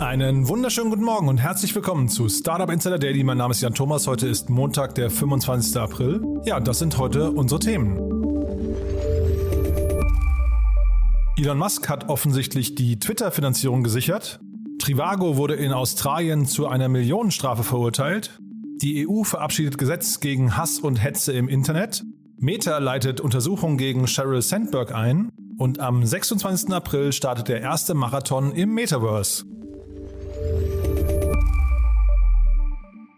Einen wunderschönen guten Morgen und herzlich willkommen zu Startup Insider Daily. Mein Name ist Jan Thomas. Heute ist Montag, der 25. April. Ja, das sind heute unsere Themen. Elon Musk hat offensichtlich die Twitter-Finanzierung gesichert. Trivago wurde in Australien zu einer Millionenstrafe verurteilt. Die EU verabschiedet Gesetz gegen Hass und Hetze im Internet. Meta leitet Untersuchungen gegen Sheryl Sandberg ein. Und am 26. April startet der erste Marathon im Metaverse.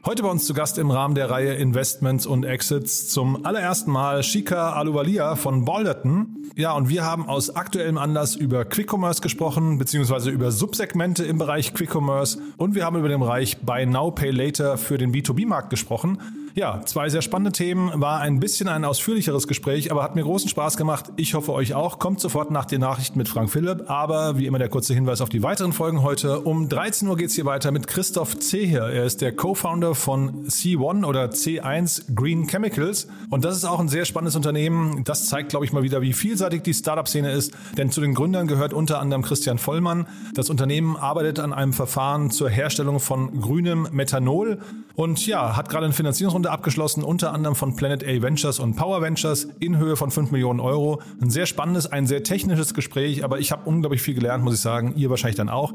Heute bei uns zu Gast im Rahmen der Reihe Investments und Exits zum allerersten Mal Shika Aluvalia von Balderton. Ja, und wir haben aus aktuellem Anlass über Quick Commerce gesprochen, beziehungsweise über Subsegmente im Bereich Quick Commerce und wir haben über den Bereich Buy Now Pay Later für den B2B-Markt gesprochen. Ja, zwei sehr spannende Themen, war ein bisschen ein ausführlicheres Gespräch, aber hat mir großen Spaß gemacht. Ich hoffe euch auch. Kommt sofort nach den Nachrichten mit Frank Philipp, aber wie immer der kurze Hinweis auf die weiteren Folgen heute. Um 13 Uhr geht's hier weiter mit Christoph Zeher. Er ist der Co-Founder von C1 oder C1 Green Chemicals und das ist auch ein sehr spannendes Unternehmen. Das zeigt, glaube ich, mal wieder, wie vielseitig die Startup-Szene ist, denn zu den Gründern gehört unter anderem Christian Vollmann. Das Unternehmen arbeitet an einem Verfahren zur Herstellung von grünem Methanol und ja, hat gerade eine Finanzierungsrunde abgeschlossen, unter anderem von Planet A Ventures und Power Ventures in Höhe von 5 Millionen Euro. Ein sehr spannendes, ein sehr technisches Gespräch, aber ich habe unglaublich viel gelernt, muss ich sagen. Ihr wahrscheinlich dann auch.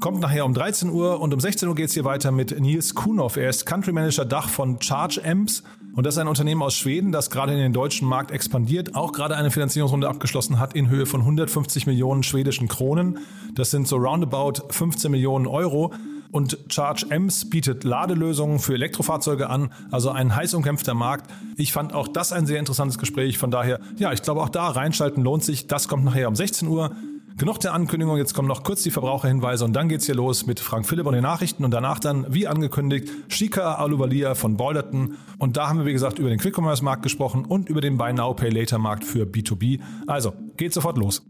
Kommt nachher um 13 Uhr und um 16 Uhr geht's hier weiter mit Nils Kunow. Er ist Country Manager Dach von Charge Amps und das ist ein Unternehmen aus Schweden, das gerade in den deutschen Markt expandiert, auch gerade eine Finanzierungsrunde abgeschlossen hat in Höhe von 150 Millionen schwedischen Kronen. Das sind so roundabout 15 Millionen Euro. Und Charge Ems bietet Ladelösungen für Elektrofahrzeuge an, also ein heiß umkämpfter Markt. Ich fand auch das ein sehr interessantes Gespräch. Von daher, ja, ich glaube auch da reinschalten lohnt sich. Das kommt nachher um 16 Uhr. Genug der Ankündigung, jetzt kommen noch kurz die Verbraucherhinweise und dann geht's hier los mit Frank Philipp und den Nachrichten und danach dann, wie angekündigt, Shika Aluvalia von Boilerton. Und da haben wir, wie gesagt, über den Quick-Commerce-Markt gesprochen und über den Buy Now Pay Later-Markt für B2B. Also, geht sofort los.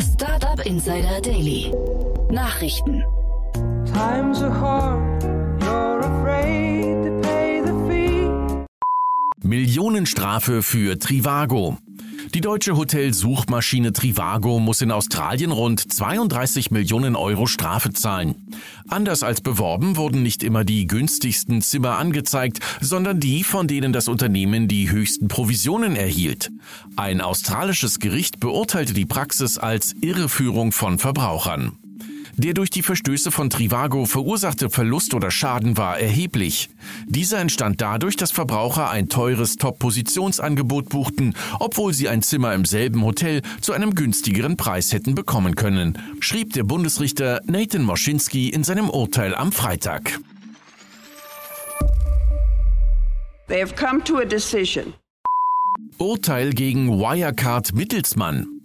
Startup Insider Daily. Nachrichten. Times are hard, you're afraid Millionenstrafe für Trivago. Die deutsche Hotelsuchmaschine Trivago muss in Australien rund 32 Millionen Euro Strafe zahlen. Anders als beworben wurden nicht immer die günstigsten Zimmer angezeigt, sondern die, von denen das Unternehmen die höchsten Provisionen erhielt. Ein australisches Gericht beurteilte die Praxis als Irreführung von Verbrauchern. Der durch die Verstöße von Trivago verursachte Verlust oder Schaden war erheblich. Dieser entstand dadurch, dass Verbraucher ein teures Top-Positionsangebot buchten, obwohl sie ein Zimmer im selben Hotel zu einem günstigeren Preis hätten bekommen können, schrieb der Bundesrichter Nathan Moschinski in seinem Urteil am Freitag. They have come to a decision. Urteil gegen Wirecard Mittelsmann.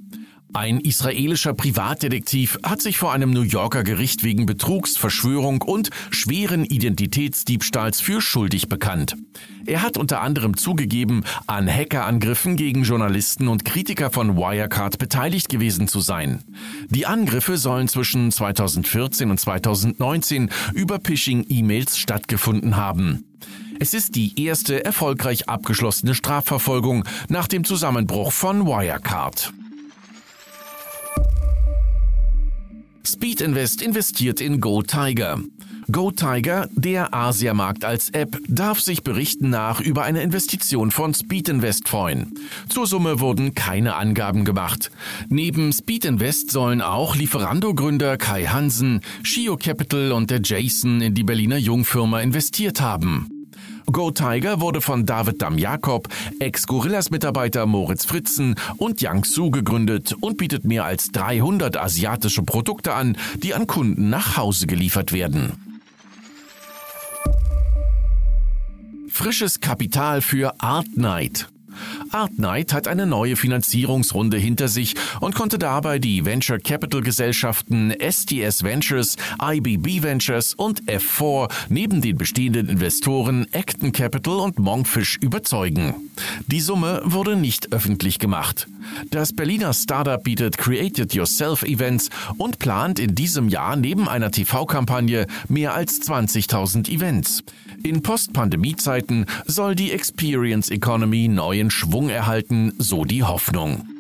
Ein israelischer Privatdetektiv hat sich vor einem New Yorker Gericht wegen Betrugs, Verschwörung und schweren Identitätsdiebstahls für schuldig bekannt. Er hat unter anderem zugegeben, an Hackerangriffen gegen Journalisten und Kritiker von Wirecard beteiligt gewesen zu sein. Die Angriffe sollen zwischen 2014 und 2019 über Phishing-E-Mails stattgefunden haben. Es ist die erste erfolgreich abgeschlossene Strafverfolgung nach dem Zusammenbruch von Wirecard. Speed Invest investiert in Go Tiger. Go Tiger, der Asiamarkt als App, darf sich Berichten nach über eine Investition von Speed Invest freuen. Zur Summe wurden keine Angaben gemacht. Neben Speed Invest sollen auch Lieferando-Gründer Kai Hansen, Shio Capital und der Jason in die Berliner Jungfirma investiert haben. Go Tiger wurde von David Dam-Jakob, Ex-Gorillas-Mitarbeiter Moritz Fritzen und Yang Su gegründet und bietet mehr als 300 asiatische Produkte an, die an Kunden nach Hause geliefert werden. Frisches Kapital für Art Night. Artnight hat eine neue Finanzierungsrunde hinter sich und konnte dabei die Venture Capital Gesellschaften STS Ventures, IBB Ventures und F4 neben den bestehenden Investoren Acton Capital und Monkfish überzeugen. Die Summe wurde nicht öffentlich gemacht. Das Berliner Startup bietet Created Yourself Events und plant in diesem Jahr neben einer TV-Kampagne mehr als 20.000 Events. In Post-Pandemie-Zeiten soll die Experience Economy neuen Schwung erhalten, so die Hoffnung.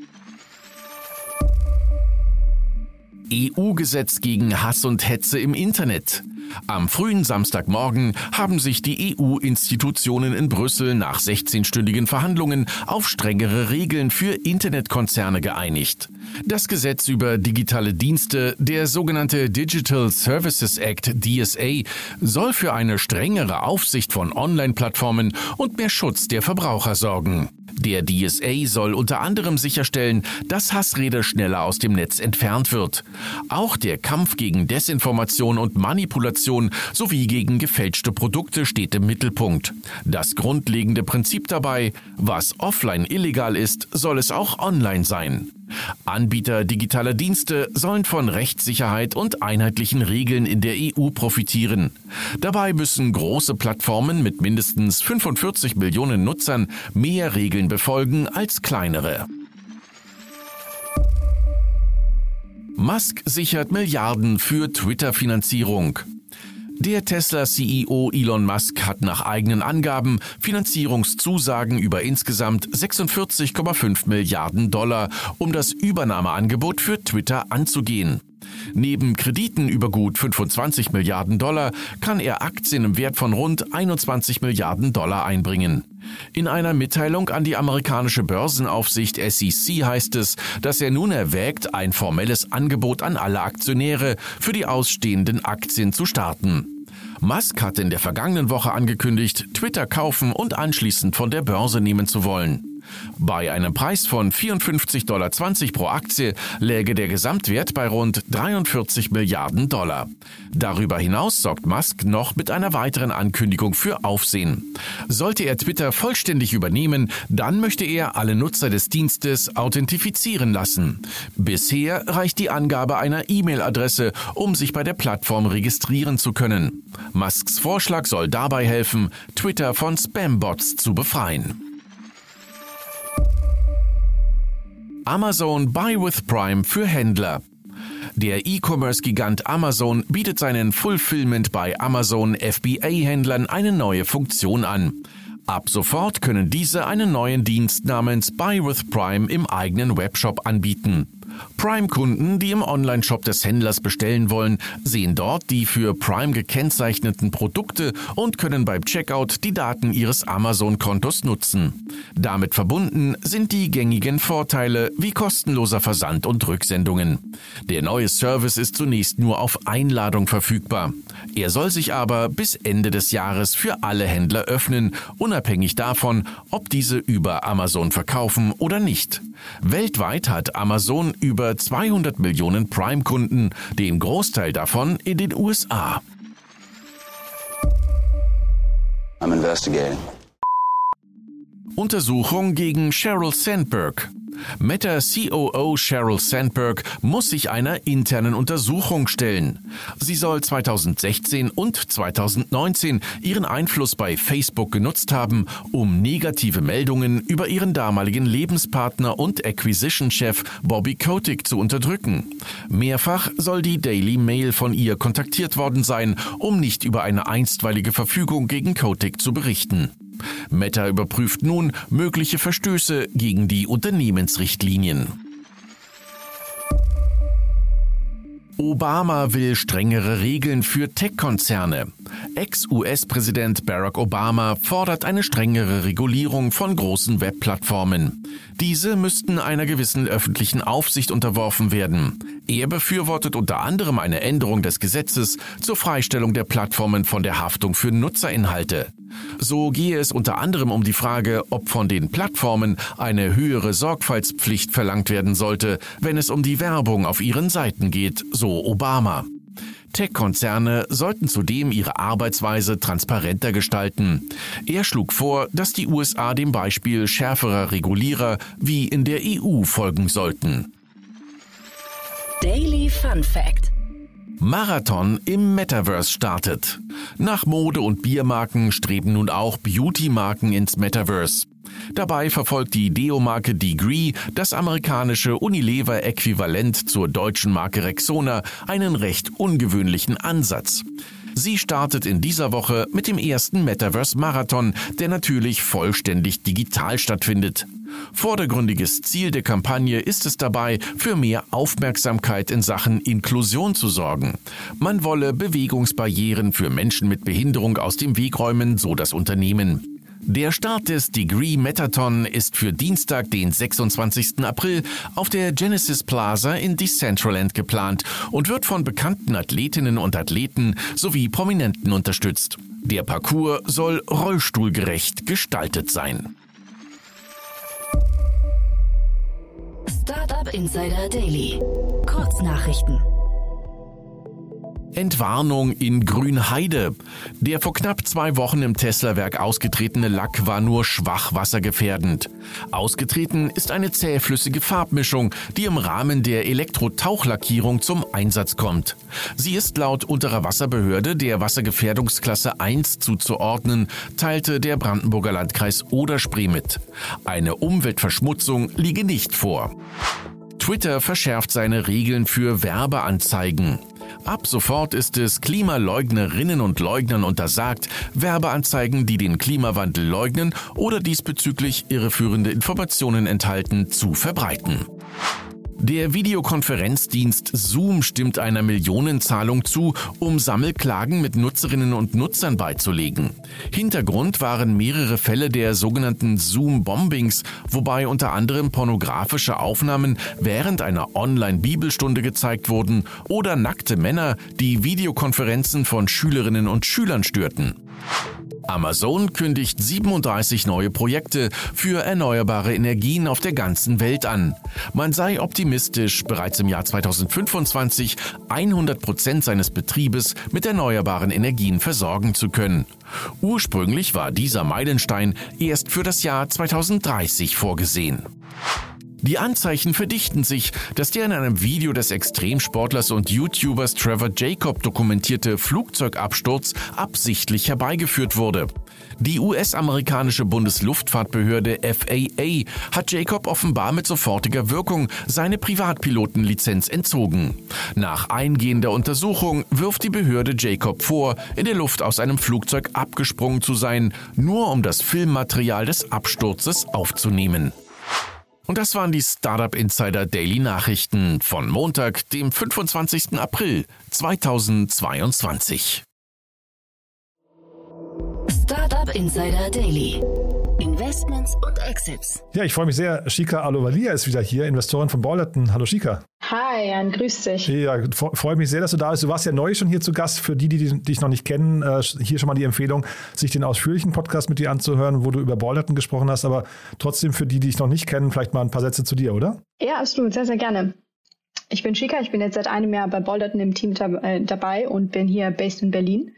EU-Gesetz gegen Hass und Hetze im Internet. Am frühen Samstagmorgen haben sich die EU-Institutionen in Brüssel nach 16-stündigen Verhandlungen auf strengere Regeln für Internetkonzerne geeinigt. Das Gesetz über digitale Dienste, der sogenannte Digital Services Act DSA, soll für eine strengere Aufsicht von Online-Plattformen und mehr Schutz der Verbraucher sorgen. Der DSA soll unter anderem sicherstellen, dass Hassrede schneller aus dem Netz entfernt wird. Auch der Kampf gegen Desinformation und Manipulation sowie gegen gefälschte Produkte steht im Mittelpunkt. Das grundlegende Prinzip dabei, was offline illegal ist, soll es auch online sein. Anbieter digitaler Dienste sollen von Rechtssicherheit und einheitlichen Regeln in der EU profitieren. Dabei müssen große Plattformen mit mindestens 45 Millionen Nutzern mehr Regeln befolgen als kleinere. Musk sichert Milliarden für Twitter-Finanzierung. Der Tesla-CEO Elon Musk hat nach eigenen Angaben Finanzierungszusagen über insgesamt 46,5 Milliarden Dollar, um das Übernahmeangebot für Twitter anzugehen. Neben Krediten über gut 25 Milliarden Dollar kann er Aktien im Wert von rund 21 Milliarden Dollar einbringen. In einer Mitteilung an die amerikanische Börsenaufsicht SEC heißt es, dass er nun erwägt, ein formelles Angebot an alle Aktionäre für die ausstehenden Aktien zu starten. Musk hat in der vergangenen Woche angekündigt, Twitter kaufen und anschließend von der Börse nehmen zu wollen. Bei einem Preis von 54,20 Dollar pro Aktie läge der Gesamtwert bei rund 43 Milliarden Dollar. Darüber hinaus sorgt Musk noch mit einer weiteren Ankündigung für Aufsehen. Sollte er Twitter vollständig übernehmen, dann möchte er alle Nutzer des Dienstes authentifizieren lassen. Bisher reicht die Angabe einer E-Mail-Adresse, um sich bei der Plattform registrieren zu können. Musks Vorschlag soll dabei helfen, Twitter von Spam-Bots zu befreien. Amazon Buy with Prime für Händler. Der E-Commerce-Gigant Amazon bietet seinen Fulfillment bei Amazon FBA-Händlern eine neue Funktion an. Ab sofort können diese einen neuen Dienst namens Buy with Prime im eigenen Webshop anbieten. Prime-Kunden, die im Onlineshop des Händlers bestellen wollen, sehen dort die für Prime gekennzeichneten Produkte und können beim Checkout die Daten ihres Amazon-Kontos nutzen. Damit verbunden sind die gängigen Vorteile wie kostenloser Versand und Rücksendungen. Der neue Service ist zunächst nur auf Einladung verfügbar. Er soll sich aber bis Ende des Jahres für alle Händler öffnen, unabhängig davon, ob diese über Amazon verkaufen oder nicht. Weltweit hat Amazon über 200 Millionen Prime-Kunden, den Großteil davon in den USA. Untersuchung gegen Sheryl Sandberg. Meta COO Sheryl Sandberg muss sich einer internen Untersuchung stellen. Sie soll 2016 und 2019 ihren Einfluss bei Facebook genutzt haben, um negative Meldungen über ihren damaligen Lebenspartner und Acquisition-Chef Bobby Kotick zu unterdrücken. Mehrfach soll die Daily Mail von ihr kontaktiert worden sein, um nicht über eine einstweilige Verfügung gegen Kotick zu berichten. Meta überprüft nun mögliche Verstöße gegen die Unternehmensrichtlinien. Obama will strengere Regeln für Tech-Konzerne. Ex-US-Präsident Barack Obama fordert eine strengere Regulierung von großen Webplattformen. Diese müssten einer gewissen öffentlichen Aufsicht unterworfen werden. Er befürwortet unter anderem eine Änderung des Gesetzes zur Freistellung der Plattformen von der Haftung für Nutzerinhalte. So gehe es unter anderem um die Frage, ob von den Plattformen eine höhere Sorgfaltspflicht verlangt werden sollte, wenn es um die Werbung auf ihren Seiten geht, so Obama. Tech-Konzerne sollten zudem ihre Arbeitsweise transparenter gestalten. Er schlug vor, dass die USA dem Beispiel schärferer Regulierer wie in der EU folgen sollten. Daily Fun Fact Marathon im Metaverse startet. Nach Mode- und Biermarken streben nun auch Beauty-Marken ins Metaverse. Dabei verfolgt die Deo-Marke Degree, das amerikanische Unilever-Äquivalent zur deutschen Marke Rexona, einen recht ungewöhnlichen Ansatz. Sie startet in dieser Woche mit dem ersten Metaverse Marathon, der natürlich vollständig digital stattfindet. Vordergründiges Ziel der Kampagne ist es dabei, für mehr Aufmerksamkeit in Sachen Inklusion zu sorgen. Man wolle Bewegungsbarrieren für Menschen mit Behinderung aus dem Weg räumen, so das Unternehmen. Der Start des Degree Metathon ist für Dienstag, den 26. April auf der Genesis Plaza in Decentraland geplant und wird von bekannten Athletinnen und Athleten sowie Prominenten unterstützt. Der Parcours soll rollstuhlgerecht gestaltet sein. Startup Insider Daily. Kurznachrichten. Entwarnung in Grünheide. Der vor knapp zwei Wochen im Tesla-Werk ausgetretene Lack war nur schwach wassergefährdend. Ausgetreten ist eine zähflüssige Farbmischung, die im Rahmen der Elektrotauchlackierung zum Einsatz kommt. Sie ist laut unterer Wasserbehörde der Wassergefährdungsklasse 1 zuzuordnen, teilte der Brandenburger Landkreis Oder-Spree mit. Eine Umweltverschmutzung liege nicht vor. Twitter verschärft seine Regeln für Werbeanzeigen. Ab sofort ist es Klimaleugnerinnen und Leugnern untersagt, Werbeanzeigen, die den Klimawandel leugnen oder diesbezüglich irreführende Informationen enthalten, zu verbreiten. Der Videokonferenzdienst Zoom stimmt einer Millionenzahlung zu, um Sammelklagen mit Nutzerinnen und Nutzern beizulegen. Hintergrund waren mehrere Fälle der sogenannten Zoom-Bombings, wobei unter anderem pornografische Aufnahmen während einer Online-Bibelstunde gezeigt wurden oder nackte Männer, die Videokonferenzen von Schülerinnen und Schülern störten. Amazon kündigt 37 neue Projekte für erneuerbare Energien auf der ganzen Welt an. Man sei optimistisch, bereits im Jahr 2025 100 Prozent seines Betriebes mit erneuerbaren Energien versorgen zu können. Ursprünglich war dieser Meilenstein erst für das Jahr 2030 vorgesehen. Die Anzeichen verdichten sich, dass der in einem Video des Extremsportlers und YouTubers Trevor Jacob dokumentierte Flugzeugabsturz absichtlich herbeigeführt wurde. Die US-amerikanische Bundesluftfahrtbehörde FAA hat Jacob offenbar mit sofortiger Wirkung seine Privatpilotenlizenz entzogen. Nach eingehender Untersuchung wirft die Behörde Jacob vor, in der Luft aus einem Flugzeug abgesprungen zu sein, nur um das Filmmaterial des Absturzes aufzunehmen. Und das waren die Startup Insider Daily Nachrichten von Montag, dem 25. April 2022. Startup Insider Daily. Investments und Exits. Ja, ich freue mich sehr. Shika Alovalia ist wieder hier, Investorin von Ballerton. Hallo Shika. Hi, Jan, grüß dich. Ja, freue mich sehr, dass du da bist. Du warst ja neu schon hier zu Gast. Für die, die dich noch nicht kennen, äh, hier schon mal die Empfehlung, sich den ausführlichen Podcast mit dir anzuhören, wo du über Ballerton gesprochen hast. Aber trotzdem für die, die dich noch nicht kennen, vielleicht mal ein paar Sätze zu dir, oder? Ja, absolut, sehr, sehr gerne. Ich bin Shika, ich bin jetzt seit einem Jahr bei Balderton im Team äh, dabei und bin hier based in Berlin.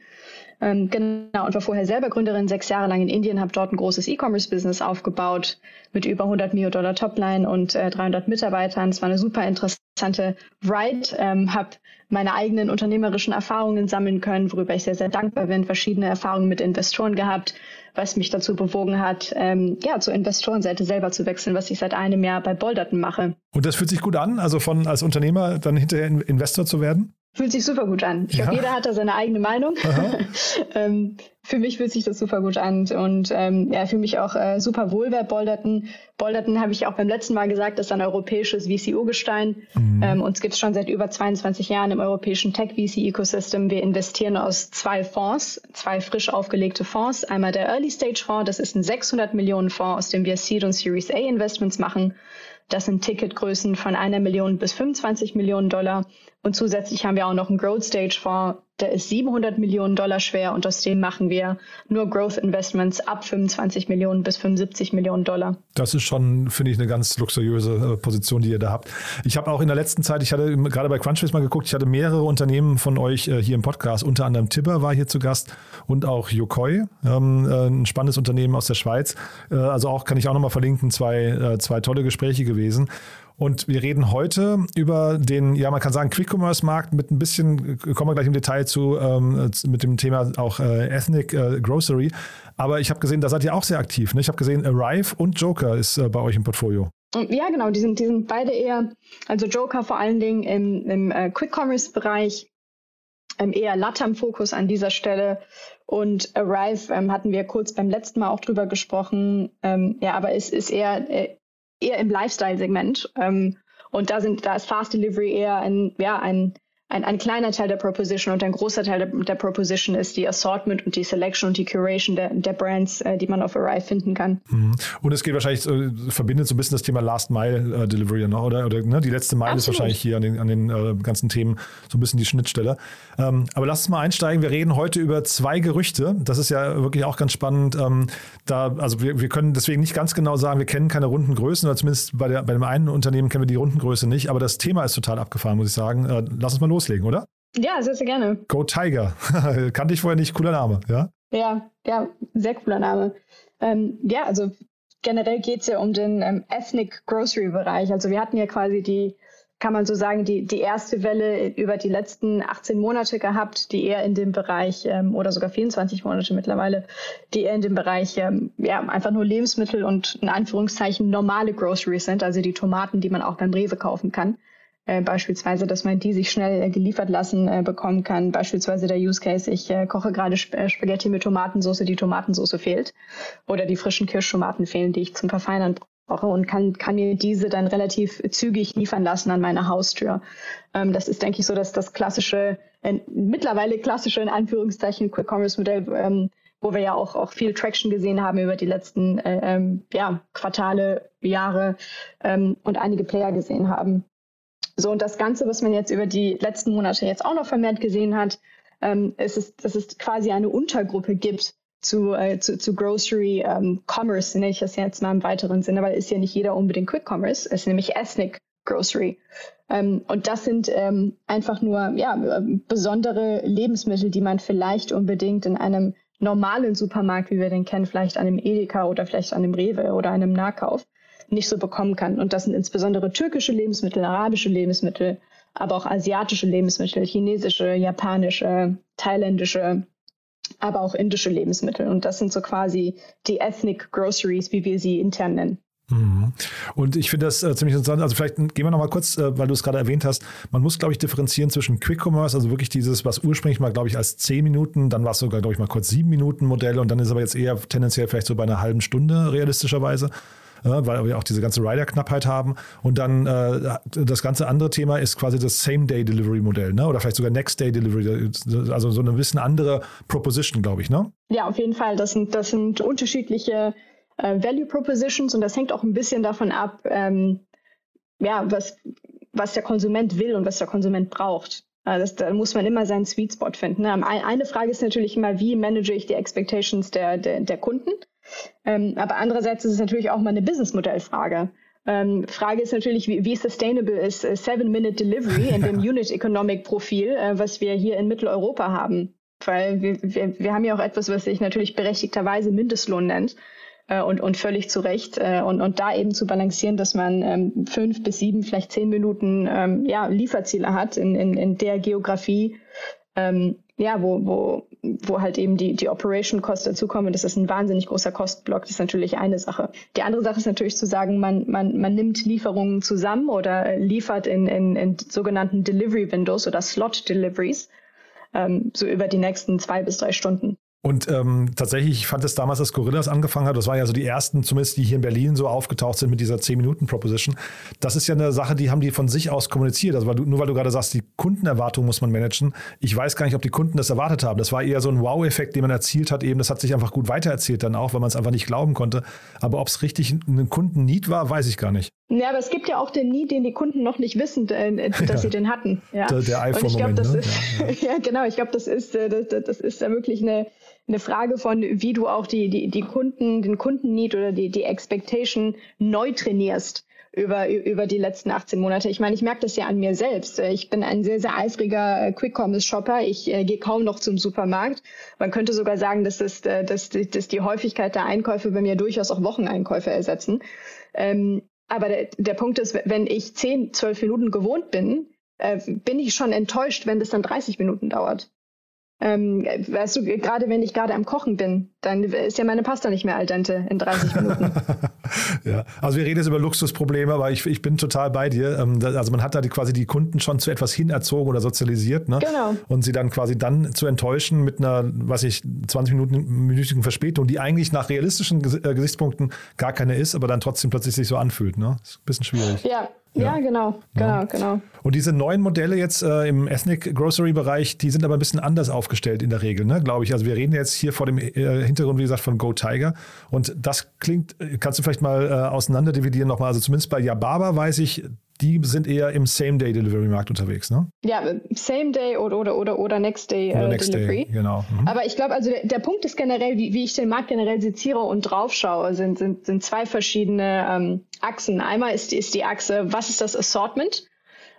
Ähm, genau, und war vorher selber Gründerin, sechs Jahre lang in Indien, habe dort ein großes E-Commerce-Business aufgebaut mit über 100 Mio Dollar Topline und äh, 300 Mitarbeitern. Es war eine super interessante Ride, ähm, habe meine eigenen unternehmerischen Erfahrungen sammeln können, worüber ich sehr, sehr dankbar bin, verschiedene Erfahrungen mit Investoren gehabt, was mich dazu bewogen hat, ähm, ja, zur Investorenseite selber zu wechseln, was ich seit einem Jahr bei Bolderton mache. Und das fühlt sich gut an, also von als Unternehmer dann hinterher Investor zu werden? Fühlt sich super gut an. Ich ja. glaube, jeder hat da seine eigene Meinung. ähm, für mich fühlt sich das super gut an und ähm, ja, fühle mich auch äh, super wohl bei Bolderton. Bolderton habe ich auch beim letzten Mal gesagt, ist ein europäisches VC-Urgestein. Mhm. Ähm, uns gibt es schon seit über 22 Jahren im europäischen Tech-VC-Ecosystem. Wir investieren aus zwei Fonds, zwei frisch aufgelegte Fonds. Einmal der Early-Stage-Fonds, das ist ein 600 Millionen Fonds, aus dem wir Seed und Series A Investments machen. Das sind Ticketgrößen von einer Million bis 25 Millionen Dollar. Und zusätzlich haben wir auch noch einen Growth Stage Fonds, der ist 700 Millionen Dollar schwer und aus dem machen wir nur Growth Investments ab 25 Millionen bis 75 Millionen Dollar. Das ist schon, finde ich, eine ganz luxuriöse äh, Position, die ihr da habt. Ich habe auch in der letzten Zeit, ich hatte gerade bei Crunchbase mal geguckt, ich hatte mehrere Unternehmen von euch äh, hier im Podcast, unter anderem Tibber war hier zu Gast und auch Yokoi, ähm, äh, ein spannendes Unternehmen aus der Schweiz. also auch kann ich auch nochmal verlinken, zwei, zwei tolle Gespräche gewesen. Und wir reden heute über den, ja, man kann sagen, Quick-Commerce-Markt mit ein bisschen, kommen wir gleich im Detail zu, ähm, mit dem Thema auch äh, Ethnic äh, Grocery. Aber ich habe gesehen, da seid ihr auch sehr aktiv. Ne? Ich habe gesehen, Arrive und Joker ist äh, bei euch im Portfolio. Ja, genau, die sind, die sind beide eher, also Joker vor allen Dingen im, im äh, Quick-Commerce-Bereich, ähm, eher Latam-Fokus an dieser Stelle. Und Arrive ähm, hatten wir kurz beim letzten Mal auch drüber gesprochen. Ähm, ja, aber es ist eher äh, eher im Lifestyle-Segment. Ähm, und da sind, da ist Fast Delivery eher ein, ja, ein, ein, ein kleiner Teil der Proposition und ein großer Teil der, der Proposition ist die Assortment und die Selection und die Curation der, der Brands, äh, die man auf Arrive finden kann. Mhm. Und es geht wahrscheinlich, äh, verbindet so ein bisschen das Thema Last Mile äh, Delivery noch, oder? oder ne? Die letzte Mile Absolut. ist wahrscheinlich hier an den, an den äh, ganzen Themen so ein bisschen die Schnittstelle. Ähm, aber lass uns mal einsteigen. Wir reden heute über zwei Gerüchte. Das ist ja wirklich auch ganz spannend. Ähm, da, also wir, wir können deswegen nicht ganz genau sagen, wir kennen keine runden Größen, oder zumindest bei, der, bei dem einen Unternehmen kennen wir die Rundengröße nicht, aber das Thema ist total abgefahren, muss ich sagen. Äh, lass uns mal los loslegen, oder? Ja, sehr, sehr gerne. Go Tiger. Kannte ich vorher nicht. Cooler Name, ja? Ja, ja, sehr cooler Name. Ähm, ja, also generell geht es ja um den ähm, Ethnic Grocery Bereich. Also wir hatten ja quasi die, kann man so sagen, die, die erste Welle über die letzten 18 Monate gehabt, die eher in dem Bereich, ähm, oder sogar 24 Monate mittlerweile, die eher in dem Bereich, ähm, ja, einfach nur Lebensmittel und in Anführungszeichen normale Groceries sind, also die Tomaten, die man auch beim Rewe kaufen kann. Äh, beispielsweise, dass man die sich schnell äh, geliefert lassen äh, bekommen kann. Beispielsweise der Use Case, ich äh, koche gerade Sp äh, Spaghetti mit Tomatensauce, die Tomatensauce fehlt oder die frischen Kirschtomaten fehlen, die ich zum Verfeinern brauche und kann, kann mir diese dann relativ zügig liefern lassen an meine Haustür. Ähm, das ist, denke ich, so dass das klassische, mittlerweile klassische in Anführungszeichen Quick Commerce Modell, ähm, wo wir ja auch, auch viel Traction gesehen haben über die letzten äh, ähm, ja, Quartale, Jahre ähm, und einige Player gesehen haben. So, und das Ganze, was man jetzt über die letzten Monate jetzt auch noch vermehrt gesehen hat, ähm, ist, es, dass es quasi eine Untergruppe gibt zu, äh, zu, zu Grocery ähm, Commerce, nenne ich das jetzt mal im weiteren Sinne, weil ist ja nicht jeder unbedingt Quick Commerce, es ist nämlich Ethnic Grocery. Ähm, und das sind ähm, einfach nur ja, besondere Lebensmittel, die man vielleicht unbedingt in einem normalen Supermarkt, wie wir den kennen, vielleicht an einem Edeka oder vielleicht an einem Rewe oder einem Nahkauf, nicht so bekommen kann. Und das sind insbesondere türkische Lebensmittel, arabische Lebensmittel, aber auch asiatische Lebensmittel, chinesische, japanische, thailändische, aber auch indische Lebensmittel. Und das sind so quasi die Ethnic Groceries, wie wir sie intern nennen. Mhm. Und ich finde das äh, ziemlich interessant. Also vielleicht gehen wir noch mal kurz, äh, weil du es gerade erwähnt hast. Man muss, glaube ich, differenzieren zwischen Quick Commerce, also wirklich dieses, was ursprünglich mal, glaube ich, als 10 Minuten, dann war es sogar, glaube ich, mal kurz 7 Minuten Modell und dann ist aber jetzt eher tendenziell vielleicht so bei einer halben Stunde realistischerweise weil wir auch diese ganze Rider-Knappheit haben. Und dann äh, das ganze andere Thema ist quasi das Same-Day-Delivery-Modell, ne? oder vielleicht sogar Next-Day-Delivery, also so eine bisschen andere Proposition, glaube ich. Ne? Ja, auf jeden Fall. Das sind, das sind unterschiedliche äh, Value Propositions und das hängt auch ein bisschen davon ab, ähm, ja, was, was der Konsument will und was der Konsument braucht. Das, da muss man immer seinen Sweet Spot finden. Ne? Eine Frage ist natürlich immer, wie manage ich die Expectations der, der, der Kunden? Ähm, aber andererseits ist es natürlich auch mal eine Businessmodellfrage. Ähm, Frage ist natürlich, wie, wie sustainable ist äh, Seven-Minute-Delivery in dem Unit-Economic-Profil, äh, was wir hier in Mitteleuropa haben. Weil wir, wir, wir haben ja auch etwas, was sich natürlich berechtigterweise Mindestlohn nennt äh, und, und völlig zu Recht. Äh, und, und da eben zu balancieren, dass man ähm, fünf bis sieben, vielleicht zehn Minuten ähm, ja, Lieferziele hat in, in, in der Geografie, ähm, ja, wo, wo, wo halt eben die, die Operation Costs dazukommen. Das ist ein wahnsinnig großer Kostenblock. Das ist natürlich eine Sache. Die andere Sache ist natürlich zu sagen, man, man, man nimmt Lieferungen zusammen oder liefert in, in, in sogenannten Delivery Windows oder Slot Deliveries, ähm, so über die nächsten zwei bis drei Stunden. Und ähm, tatsächlich, ich fand es damals, als Gorillas angefangen hat, das war ja so die ersten, zumindest die hier in Berlin so aufgetaucht sind mit dieser 10-Minuten-Proposition. Das ist ja eine Sache, die haben die von sich aus kommuniziert. Also weil du, nur weil du gerade sagst, die Kundenerwartungen muss man managen. Ich weiß gar nicht, ob die Kunden das erwartet haben. Das war eher so ein Wow-Effekt, den man erzielt hat. Eben, das hat sich einfach gut weitererzählt dann auch, weil man es einfach nicht glauben konnte. Aber ob es richtig ein Kunden-Need war, weiß ich gar nicht. Ja, aber es gibt ja auch den Need, den die Kunden noch nicht wissen, äh, dass ja. sie den hatten. Ja. Der, der iPhone-Moment. Ne? Ja, ja. genau. Ich glaube, das ist, äh, das, das ist da wirklich eine, eine Frage von, wie du auch die, die, die Kunden, den Kunden-Need oder die, die Expectation neu trainierst über, über die letzten 18 Monate. Ich meine, ich merke das ja an mir selbst. Ich bin ein sehr, sehr eifriger äh, Quick-Commerce-Shopper. Ich äh, gehe kaum noch zum Supermarkt. Man könnte sogar sagen, dass, das, äh, dass, dass die Häufigkeit der Einkäufe bei mir durchaus auch Wocheneinkäufe ersetzen. Ähm, aber der, der Punkt ist, wenn ich 10, 12 Minuten gewohnt bin, äh, bin ich schon enttäuscht, wenn das dann 30 Minuten dauert. Ähm, weißt du, gerade wenn ich gerade am Kochen bin, dann ist ja meine Pasta nicht mehr al dente in 30 Minuten. ja, also wir reden jetzt über Luxusprobleme, aber ich, ich bin total bei dir. Ähm, also man hat da die, quasi die Kunden schon zu etwas hinerzogen oder sozialisiert, ne? Genau. Und sie dann quasi dann zu enttäuschen mit einer, was ich, 20 Minuten minütigen Verspätung, die eigentlich nach realistischen äh, Gesichtspunkten gar keine ist, aber dann trotzdem plötzlich sich so anfühlt, ne? Ist ein bisschen schwierig. Ja, ja, ja, genau, genau, genau. Und diese neuen Modelle jetzt äh, im Ethnic Grocery Bereich, die sind aber ein bisschen anders aufgestellt in der Regel, ne, glaube ich. Also wir reden jetzt hier vor dem äh, Hintergrund, wie gesagt, von Go Tiger. Und das klingt, äh, kannst du vielleicht mal äh, auseinander dividieren nochmal. Also zumindest bei Yababa weiß ich, die sind eher im Same-Day-Delivery-Markt unterwegs, ne? Ja, Same-Day oder, oder, oder, oder Next-Day äh, Next. Day, genau. Mhm. Aber ich glaube, also der, der, Punkt ist generell, wie, wie ich den Markt generell seziere und draufschaue, sind, sind, sind zwei verschiedene ähm, Achsen. Einmal ist, ist die Achse, was ist das Assortment?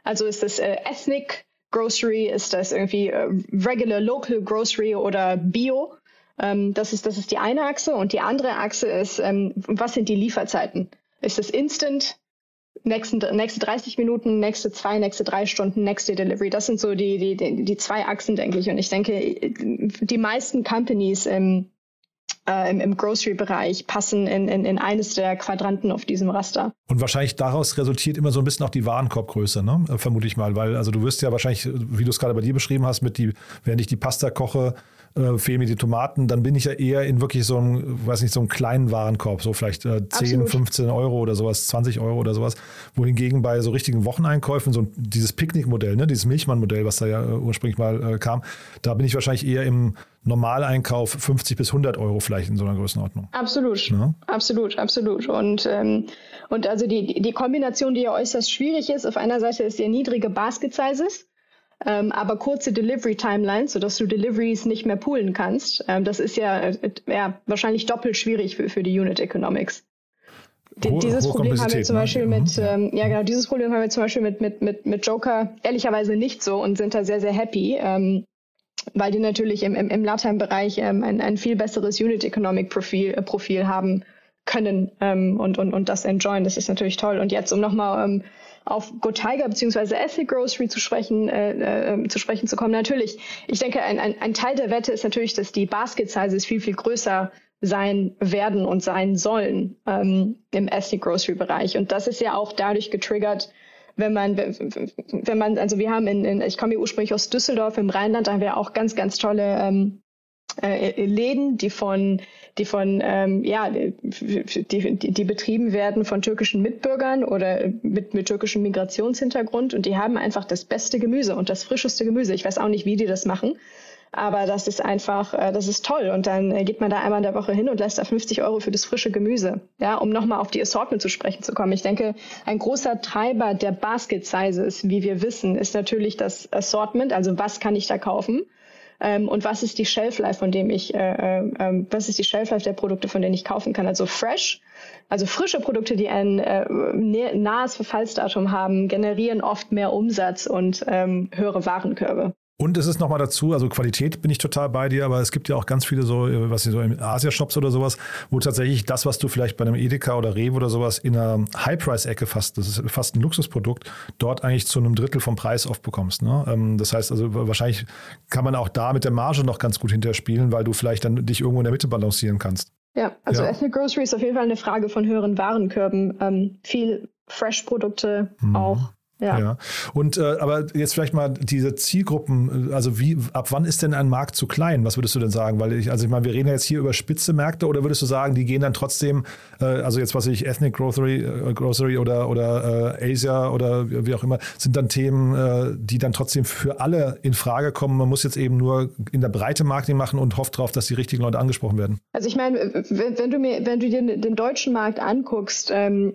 Also ist das äh, Ethnic Grocery, ist das irgendwie äh, Regular Local Grocery oder Bio? Ähm, das, ist, das ist die eine Achse. Und die andere Achse ist, ähm, was sind die Lieferzeiten? Ist das Instant? Nächsten, nächste 30 Minuten, nächste zwei, nächste drei Stunden, nächste Delivery. Das sind so die, die, die, die zwei Achsen, denke ich. Und ich denke, die meisten Companies im, äh, im, im Grocery-Bereich passen in, in, in eines der Quadranten auf diesem Raster. Und wahrscheinlich daraus resultiert immer so ein bisschen auch die Warenkorbgröße, ne? vermute ich mal. Weil also du wirst ja wahrscheinlich, wie du es gerade bei dir beschrieben hast, mit die, während ich die Pasta koche, äh, fehlen mir die Tomaten, dann bin ich ja eher in wirklich so einem, weiß nicht, so einem kleinen Warenkorb, so vielleicht äh, 10, Absolut. 15 Euro oder sowas, 20 Euro oder sowas. Wohingegen bei so richtigen Wocheneinkäufen, so dieses Picknickmodell, ne, dieses Milchmann-Modell, was da ja äh, ursprünglich mal äh, kam, da bin ich wahrscheinlich eher im Normaleinkauf 50 bis 100 Euro vielleicht in so einer Größenordnung. Absolut, ja? absolut, absolut. Und, ähm, und also die, die Kombination, die ja äußerst schwierig ist, auf einer Seite ist der niedrige Basket Sizes ähm, aber kurze Delivery Timelines, sodass du Deliveries nicht mehr poolen kannst. Ähm, das ist ja, äh, ja wahrscheinlich doppelt schwierig für, für die Unit Economics. Dieses Problem haben wir zum ne? Beispiel ne? mit, ähm, ja genau, dieses Problem haben wir zum Beispiel mit, mit, mit, mit Joker ehrlicherweise nicht so und sind da sehr, sehr happy. Ähm, weil die natürlich im, im, im Latam-Bereich ähm, ein, ein viel besseres Unit Economic Profil, äh, Profil haben können ähm, und, und, und das enjoyen. Das ist natürlich toll. Und jetzt, um nochmal ähm, auf Go Tiger bzw. Ethnic Grocery zu sprechen, äh, äh, zu sprechen zu kommen. Natürlich, ich denke, ein, ein, ein Teil der Wette ist natürlich, dass die Basket Sizes viel, viel größer sein werden und sein sollen ähm, im Ethnic Grocery Bereich. Und das ist ja auch dadurch getriggert, wenn man, wenn man, also wir haben in, in ich komme ursprünglich aus Düsseldorf im Rheinland, da haben wir auch ganz, ganz tolle ähm, äh, Läden, die von die von ähm, ja die, die, die betrieben werden von türkischen Mitbürgern oder mit, mit türkischem Migrationshintergrund und die haben einfach das beste Gemüse und das frischeste Gemüse. Ich weiß auch nicht, wie die das machen. Aber das ist einfach, äh, das ist toll. Und dann äh, geht man da einmal in der Woche hin und lässt da 50 Euro für das frische Gemüse. Ja, um nochmal auf die Assortment zu sprechen zu kommen. Ich denke, ein großer Treiber der Basket Sizes, wie wir wissen, ist natürlich das Assortment. Also was kann ich da kaufen? Ähm, und was ist die Shelf-Life, von dem ich, äh, äh, was ist die Shelf-Life der Produkte, von denen ich kaufen kann. Also fresh, also frische Produkte, die ein äh, nahes Verfallsdatum haben, generieren oft mehr Umsatz und ähm, höhere Warenkörbe. Und es ist nochmal dazu, also Qualität bin ich total bei dir, aber es gibt ja auch ganz viele so, was so in Asia-Shops oder sowas, wo tatsächlich das, was du vielleicht bei einem Edeka oder Rewe oder sowas in einer High-Price-Ecke fast, das ist fast ein Luxusprodukt, dort eigentlich zu einem Drittel vom Preis oft bekommst. Ne? Ähm, das heißt also, wahrscheinlich kann man auch da mit der Marge noch ganz gut hinterspielen, weil du vielleicht dann dich irgendwo in der Mitte balancieren kannst. Ja, also ja. Ethnic Grocery ist auf jeden Fall eine Frage von höheren Warenkörben. Ähm, viel Fresh-Produkte mhm. auch Ja. ja. Und äh, aber jetzt vielleicht mal diese Zielgruppen, also wie, ab wann ist denn ein Markt zu klein? Was würdest du denn sagen? Weil ich, also ich meine, wir reden ja jetzt hier über spitze Märkte oder würdest du sagen, die gehen dann trotzdem, äh, also jetzt was ich, Ethnic Grocery, äh, Grocery oder, oder äh, Asia oder wie auch immer, sind dann Themen, äh, die dann trotzdem für alle in Frage kommen. Man muss jetzt eben nur in der Breite Marketing machen und hofft darauf, dass die richtigen Leute angesprochen werden. Also ich meine, wenn, wenn du mir, wenn du dir den deutschen Markt anguckst, ähm,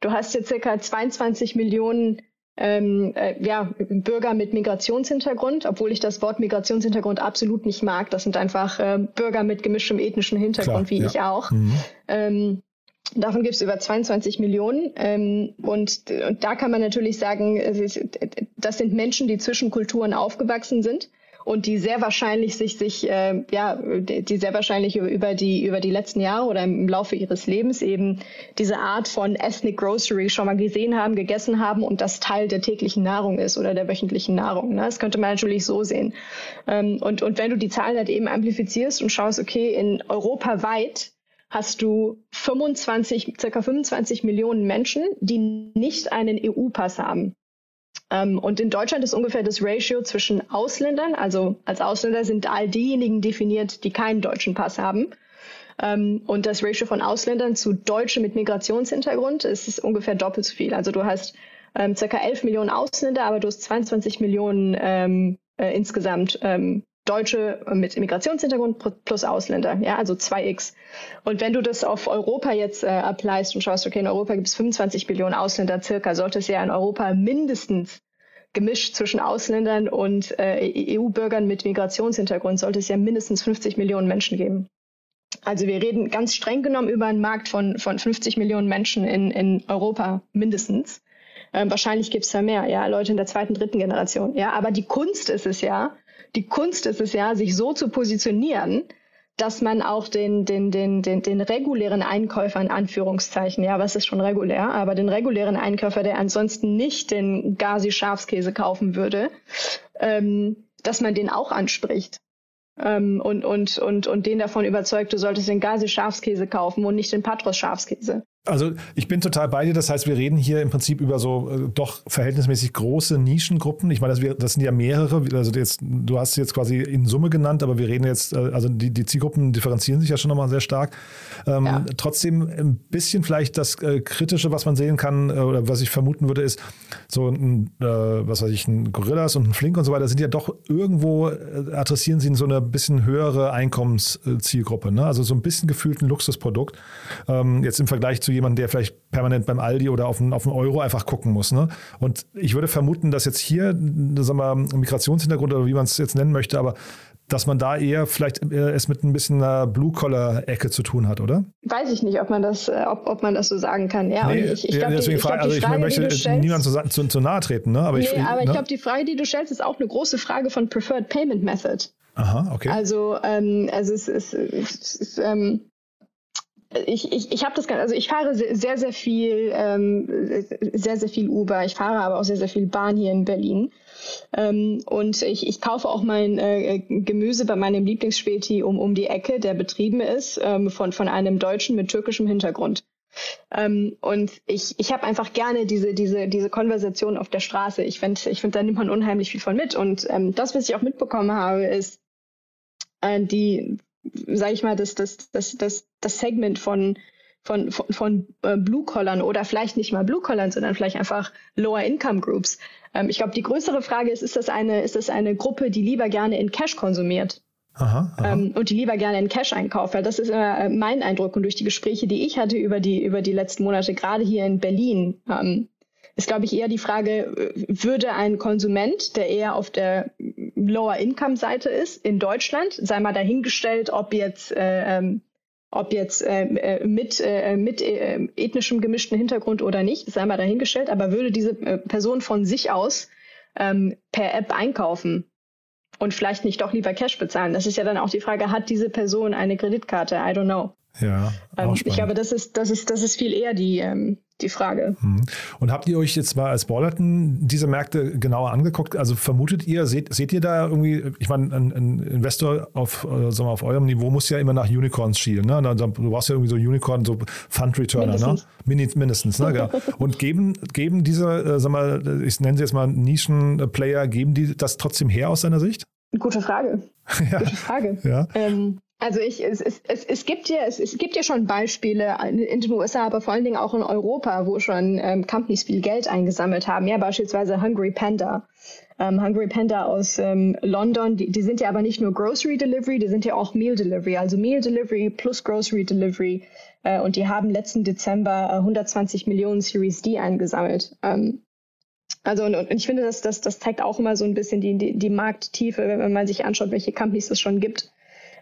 du hast jetzt circa 22 Millionen ähm, äh, ja, Bürger mit Migrationshintergrund, obwohl ich das Wort Migrationshintergrund absolut nicht mag. Das sind einfach äh, Bürger mit gemischtem ethnischen Hintergrund, Klar, wie ja. ich auch. Mhm. Ähm, Davon gibt es über 22 Millionen. Ähm, und, und da kann man natürlich sagen, das sind Menschen, die zwischen Kulturen aufgewachsen sind und die sehr wahrscheinlich sich sich äh, ja die sehr wahrscheinlich über die über die letzten Jahre oder im Laufe ihres Lebens eben diese Art von Ethnic Grocery schon mal gesehen haben, gegessen haben und das Teil der täglichen Nahrung ist oder der wöchentlichen Nahrung. Ne? Das könnte man natürlich so sehen. Ähm, und und wenn du die Zahlen halt eben amplifizierst und schaust, okay, in Europa weit hast du 25, circa 25 Millionen Menschen, die nicht einen EU-Pass haben. Ähm, und in Deutschland ist ungefähr das Ratio zwischen Ausländern, also als Ausländer sind all diejenigen definiert, die keinen deutschen Pass haben. Ähm, und das Ratio von Ausländern zu Deutschen mit Migrationshintergrund ist, ungefähr doppelt so viel. Also du hast ähm, circa 11 Millionen Ausländer, aber du hast 22 Millionen ähm, äh, insgesamt ähm, Deutsche mit Migrationshintergrund plus Ausländer, ja, also 2x. Und wenn du das auf Europa jetzt äh, applyst und schaust, okay, in Europa gibt es 25 Millionen Ausländer circa, sollte es ja in Europa mindestens gemischt zwischen Ausländern und äh, EU-Bürgern mit Migrationshintergrund, sollte es ja mindestens 50 Millionen Menschen geben. Also wir reden ganz streng genommen über einen Markt von, von 50 Millionen Menschen in, in Europa mindestens. Ähm, wahrscheinlich gibt es da mehr, ja, Leute in der zweiten, dritten Generation. Ja, aber die Kunst ist es ja, die Kunst ist es ja, sich so zu positionieren, dass man auch den, den, den, den, den regulären Einkäufer in Anführungszeichen, ja, was ist schon regulär, aber den regulären Einkäufer, der ansonsten nicht den Gazi-Schafskäse kaufen würde, ähm, dass man den auch anspricht. Ähm, und, und, und, und den davon überzeugt, du solltest den Gazi-Schafskäse kaufen und nicht den Patros-Schafskäse. Also ich bin total bei dir. Das heißt, wir reden hier im Prinzip über so äh, doch verhältnismäßig große Nischengruppen. Ich meine, das, wir, das sind ja mehrere. Also jetzt, du hast jetzt quasi in Summe genannt, aber wir reden jetzt, äh, also die, die Zielgruppen differenzieren sich ja schon nochmal sehr stark. Ähm, ja. Trotzdem ein bisschen vielleicht das äh, Kritische, was man sehen kann äh, oder was ich vermuten würde, ist so ein, äh, was weiß ich, ein Gorillas und ein Flink und so weiter sind ja doch irgendwo, äh, adressieren sie in so eine bisschen höhere Einkommenszielgruppe. Ne? Also so ein bisschen gefühlt ein Luxusprodukt. Ähm, jetzt im Vergleich zu jemanden, der vielleicht permanent beim Aldi oder auf einen, auf einen Euro einfach gucken muss. Ne? Und ich würde vermuten, dass jetzt hier, sagen wir, Migrationshintergrund oder wie man es jetzt nennen möchte, aber dass man da eher vielleicht äh, es mit ein bisschen einer Blue-Collar-Ecke zu tun hat, oder? Weiß ich nicht, ob man das, äh, ob, ob man das so sagen kann. Ja, nee, ich, ich glaub, deswegen die, frage, also ich möchte niemand zu, zu, zu, nahe treten, ne? Aber nee, ich, aber ne? ich glaube, die Frage, die du stellst, ist auch eine große Frage von Preferred Payment Method. Aha, okay. Also, ähm, also es ist, es ist ähm, ich, ich, ich habe das also ich fahre sehr, sehr viel, ähm, sehr, sehr viel Uber. Ich fahre aber auch sehr, sehr viel Bahn hier in Berlin. Ähm, und ich, ich kaufe auch mein äh, Gemüse bei meinem Lieblingsspäti um, um die Ecke, der betrieben ist, ähm, von, von einem Deutschen mit türkischem Hintergrund. Ähm, und ich, ich habe einfach gerne diese, diese, diese Konversation auf der Straße. Ich finde, ich find, da nimmt man unheimlich viel von mit. Und ähm, das, was ich auch mitbekommen habe, ist, äh, die sage ich mal, das, das, das, das, das Segment von, von, von, von äh, Blue-Collern oder vielleicht nicht mal Blue-Collern, sondern vielleicht einfach Lower-Income-Groups. Ähm, ich glaube, die größere Frage ist, ist das, eine, ist das eine Gruppe, die lieber gerne in Cash konsumiert? Aha, aha. Ähm, und die lieber gerne in Cash einkauft, weil das ist äh, mein Eindruck und durch die Gespräche, die ich hatte über die über die letzten Monate, gerade hier in Berlin, ähm, ist, glaube ich, eher die Frage, würde ein Konsument, der eher auf der Lower-Income-Seite ist, in Deutschland, sei mal dahingestellt, ob jetzt, äh, ähm, ob jetzt äh, äh mit, äh, mit äh, ethnischem gemischten Hintergrund oder nicht, sei mal dahingestellt, aber würde diese äh, Person von sich aus ähm, per App einkaufen und vielleicht nicht doch lieber Cash bezahlen? Das ist ja dann auch die Frage, hat diese Person eine Kreditkarte? I don't know. Ja. Ähm, ich glaube, das ist, das ist, das ist viel eher die, ähm, die Frage. Mhm. Und habt ihr euch jetzt mal als Ballerton diese Märkte genauer angeguckt? Also vermutet ihr, seht, seht ihr da irgendwie, ich meine, ein, ein Investor auf, äh, sagen wir, auf eurem Niveau muss ja immer nach Unicorns schielen. Ne? Du brauchst ja irgendwie so Unicorn, so Fund Returner, mindestens. ne? mindestens, ne? ja. Und geben, geben diese, äh, sag mal, ich nenne sie jetzt mal Nischen-Player, geben die das trotzdem her aus deiner Sicht? Gute Frage. Ja. Gute Frage. Ja. Ähm, also ich, es, es, es, es, gibt ja, es, es gibt ja schon Beispiele in den USA, aber vor allen Dingen auch in Europa, wo schon ähm, Companies viel Geld eingesammelt haben. Ja, beispielsweise Hungry Panda. Ähm, Hungry Panda aus ähm, London, die, die sind ja aber nicht nur Grocery Delivery, die sind ja auch Meal Delivery, also Meal Delivery plus Grocery Delivery. Äh, und die haben letzten Dezember äh, 120 Millionen Series D eingesammelt. Ähm, also und, und ich finde, dass das, das zeigt auch immer so ein bisschen die, die, die Markttiefe, wenn man sich anschaut, welche Companies es schon gibt.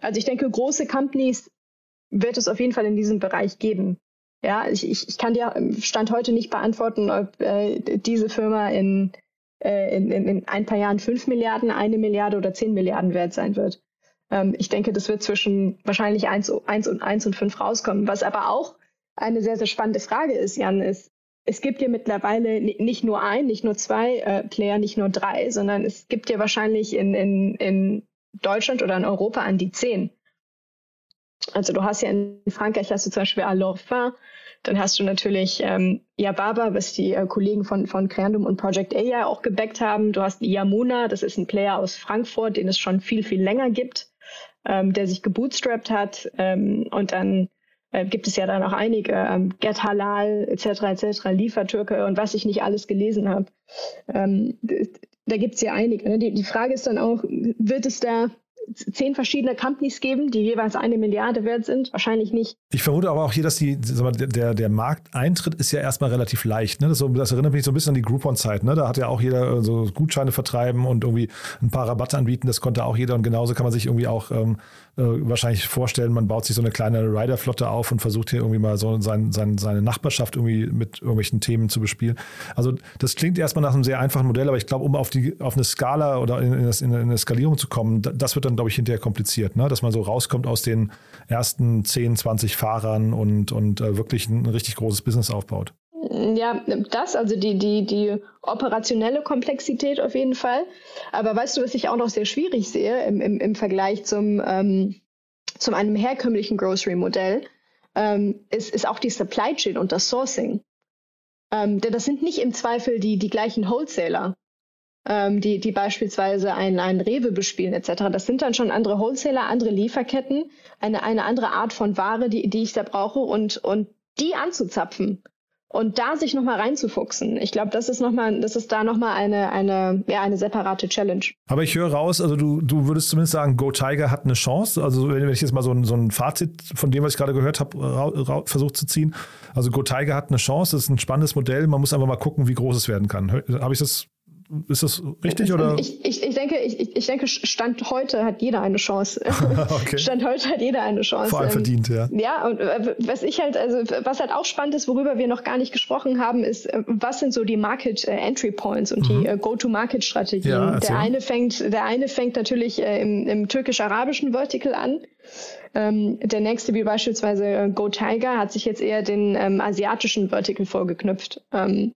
Also ich denke, große Companies wird es auf jeden Fall in diesem Bereich geben. Ja, ich, ich, ich kann dir Stand heute nicht beantworten, ob äh, diese Firma in, äh, in, in ein paar Jahren fünf Milliarden, eine Milliarde oder zehn Milliarden wert sein wird. Ähm, ich denke, das wird zwischen wahrscheinlich eins, eins und eins und fünf rauskommen. Was aber auch eine sehr, sehr spannende Frage ist, Jan, ist, es gibt ja mittlerweile nicht nur ein, nicht nur zwei äh, Player, nicht nur drei, sondern es gibt ja wahrscheinlich in, in, in Deutschland oder in Europa an die zehn. Also du hast ja in Frankreich hast du zum Beispiel Alorfin, dann hast du natürlich ähm, Yababa, was die äh, Kollegen von, von Creandum und Project A ja auch gebackt haben. Du hast Yamuna, das ist ein Player aus Frankfurt, den es schon viel, viel länger gibt, ähm, der sich gebootstrapped hat. Ähm, und dann äh, gibt es ja da noch einige, ähm, Get Halal etc. etc., Liefertürke und was ich nicht alles gelesen habe. Ähm, da gibt es ja einige. Ne? Die, die Frage ist dann auch, wird es da zehn verschiedene Companies geben, die jeweils eine Milliarde wert sind? Wahrscheinlich nicht. Ich vermute aber auch hier, dass die, der, der Markteintritt ist ja erstmal relativ leicht. Ne? Das, das, erinnert mich so ein bisschen an die Groupon-Zeit. Ne? Da hat ja auch jeder äh, so Gutscheine vertreiben und irgendwie ein paar Rabatte anbieten. Das konnte auch jeder. Und genauso kann man sich irgendwie auch ähm, äh, wahrscheinlich vorstellen, man baut sich so eine kleine Rider-Flotte auf und versucht hier irgendwie mal so sein, sein, seine Nachbarschaft irgendwie mit irgendwelchen Themen zu bespielen. Also das klingt erstmal nach einem sehr einfachen Modell, aber ich glaube, um auf, die, auf eine Skala oder in, in, in eine Skalierung zu kommen, das wird dann, glaube ich, hinterher kompliziert, ne? dass man so rauskommt aus den ersten 10, 20 Fahrern und, und äh, wirklich ein richtig großes Business aufbaut. Ja, das, also die, die, die operationelle Komplexität auf jeden Fall. Aber weißt du, was ich auch noch sehr schwierig sehe im, im, im Vergleich zum, ähm, zum einem herkömmlichen Grocery-Modell, ähm, ist, ist auch die Supply Chain und das Sourcing. Ähm, denn das sind nicht im Zweifel die, die gleichen Wholesaler, ähm, die, die beispielsweise einen, einen Rewe bespielen etc. Das sind dann schon andere Wholesaler, andere Lieferketten, eine, eine andere Art von Ware, die, die ich da brauche und, und die anzuzapfen und da sich nochmal reinzufuchsen. Ich glaube, das ist noch mal, das ist da nochmal eine, eine, ja, eine separate Challenge. Aber ich höre raus, also du, du würdest zumindest sagen, Go Tiger hat eine Chance. Also wenn ich jetzt mal so ein, so ein Fazit von dem, was ich gerade gehört habe, versucht zu ziehen. Also Go Tiger hat eine Chance, das ist ein spannendes Modell. Man muss einfach mal gucken, wie groß es werden kann. Habe ich das ist das richtig oder? Ich, ich, ich denke, ich, ich denke, Stand heute hat jeder eine Chance. okay. Stand heute hat jeder eine Chance. Vor allem ähm, verdient, ja. Ja, und äh, was ich halt, also was halt auch spannend ist, worüber wir noch gar nicht gesprochen haben, ist, äh, was sind so die Market äh, Entry Points und mhm. die Go-to-Market-Strategien. Ja, der eine fängt, der eine fängt natürlich im, im türkisch-arabischen Vertical an. Ähm, der nächste, wie beispielsweise Go Tiger, hat sich jetzt eher den ähm, asiatischen Vertical vorgeknüpft. Ähm,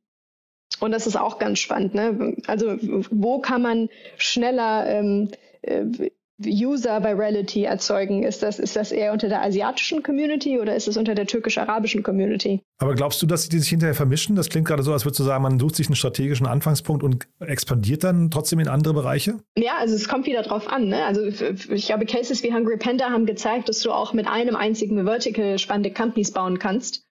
und das ist auch ganz spannend. Ne? Also wo kann man schneller ähm, äh, User Virality erzeugen? Ist das, ist das eher unter der asiatischen Community oder ist es unter der türkisch-arabischen Community? Aber glaubst du, dass die sich hinterher vermischen? Das klingt gerade so, als würdest du sagen, man sucht sich einen strategischen Anfangspunkt und expandiert dann trotzdem in andere Bereiche? Ja, also es kommt wieder drauf an. Ne? Also ich glaube, Cases wie Hungry Panda haben gezeigt, dass du auch mit einem einzigen Vertical spannende Companies bauen kannst.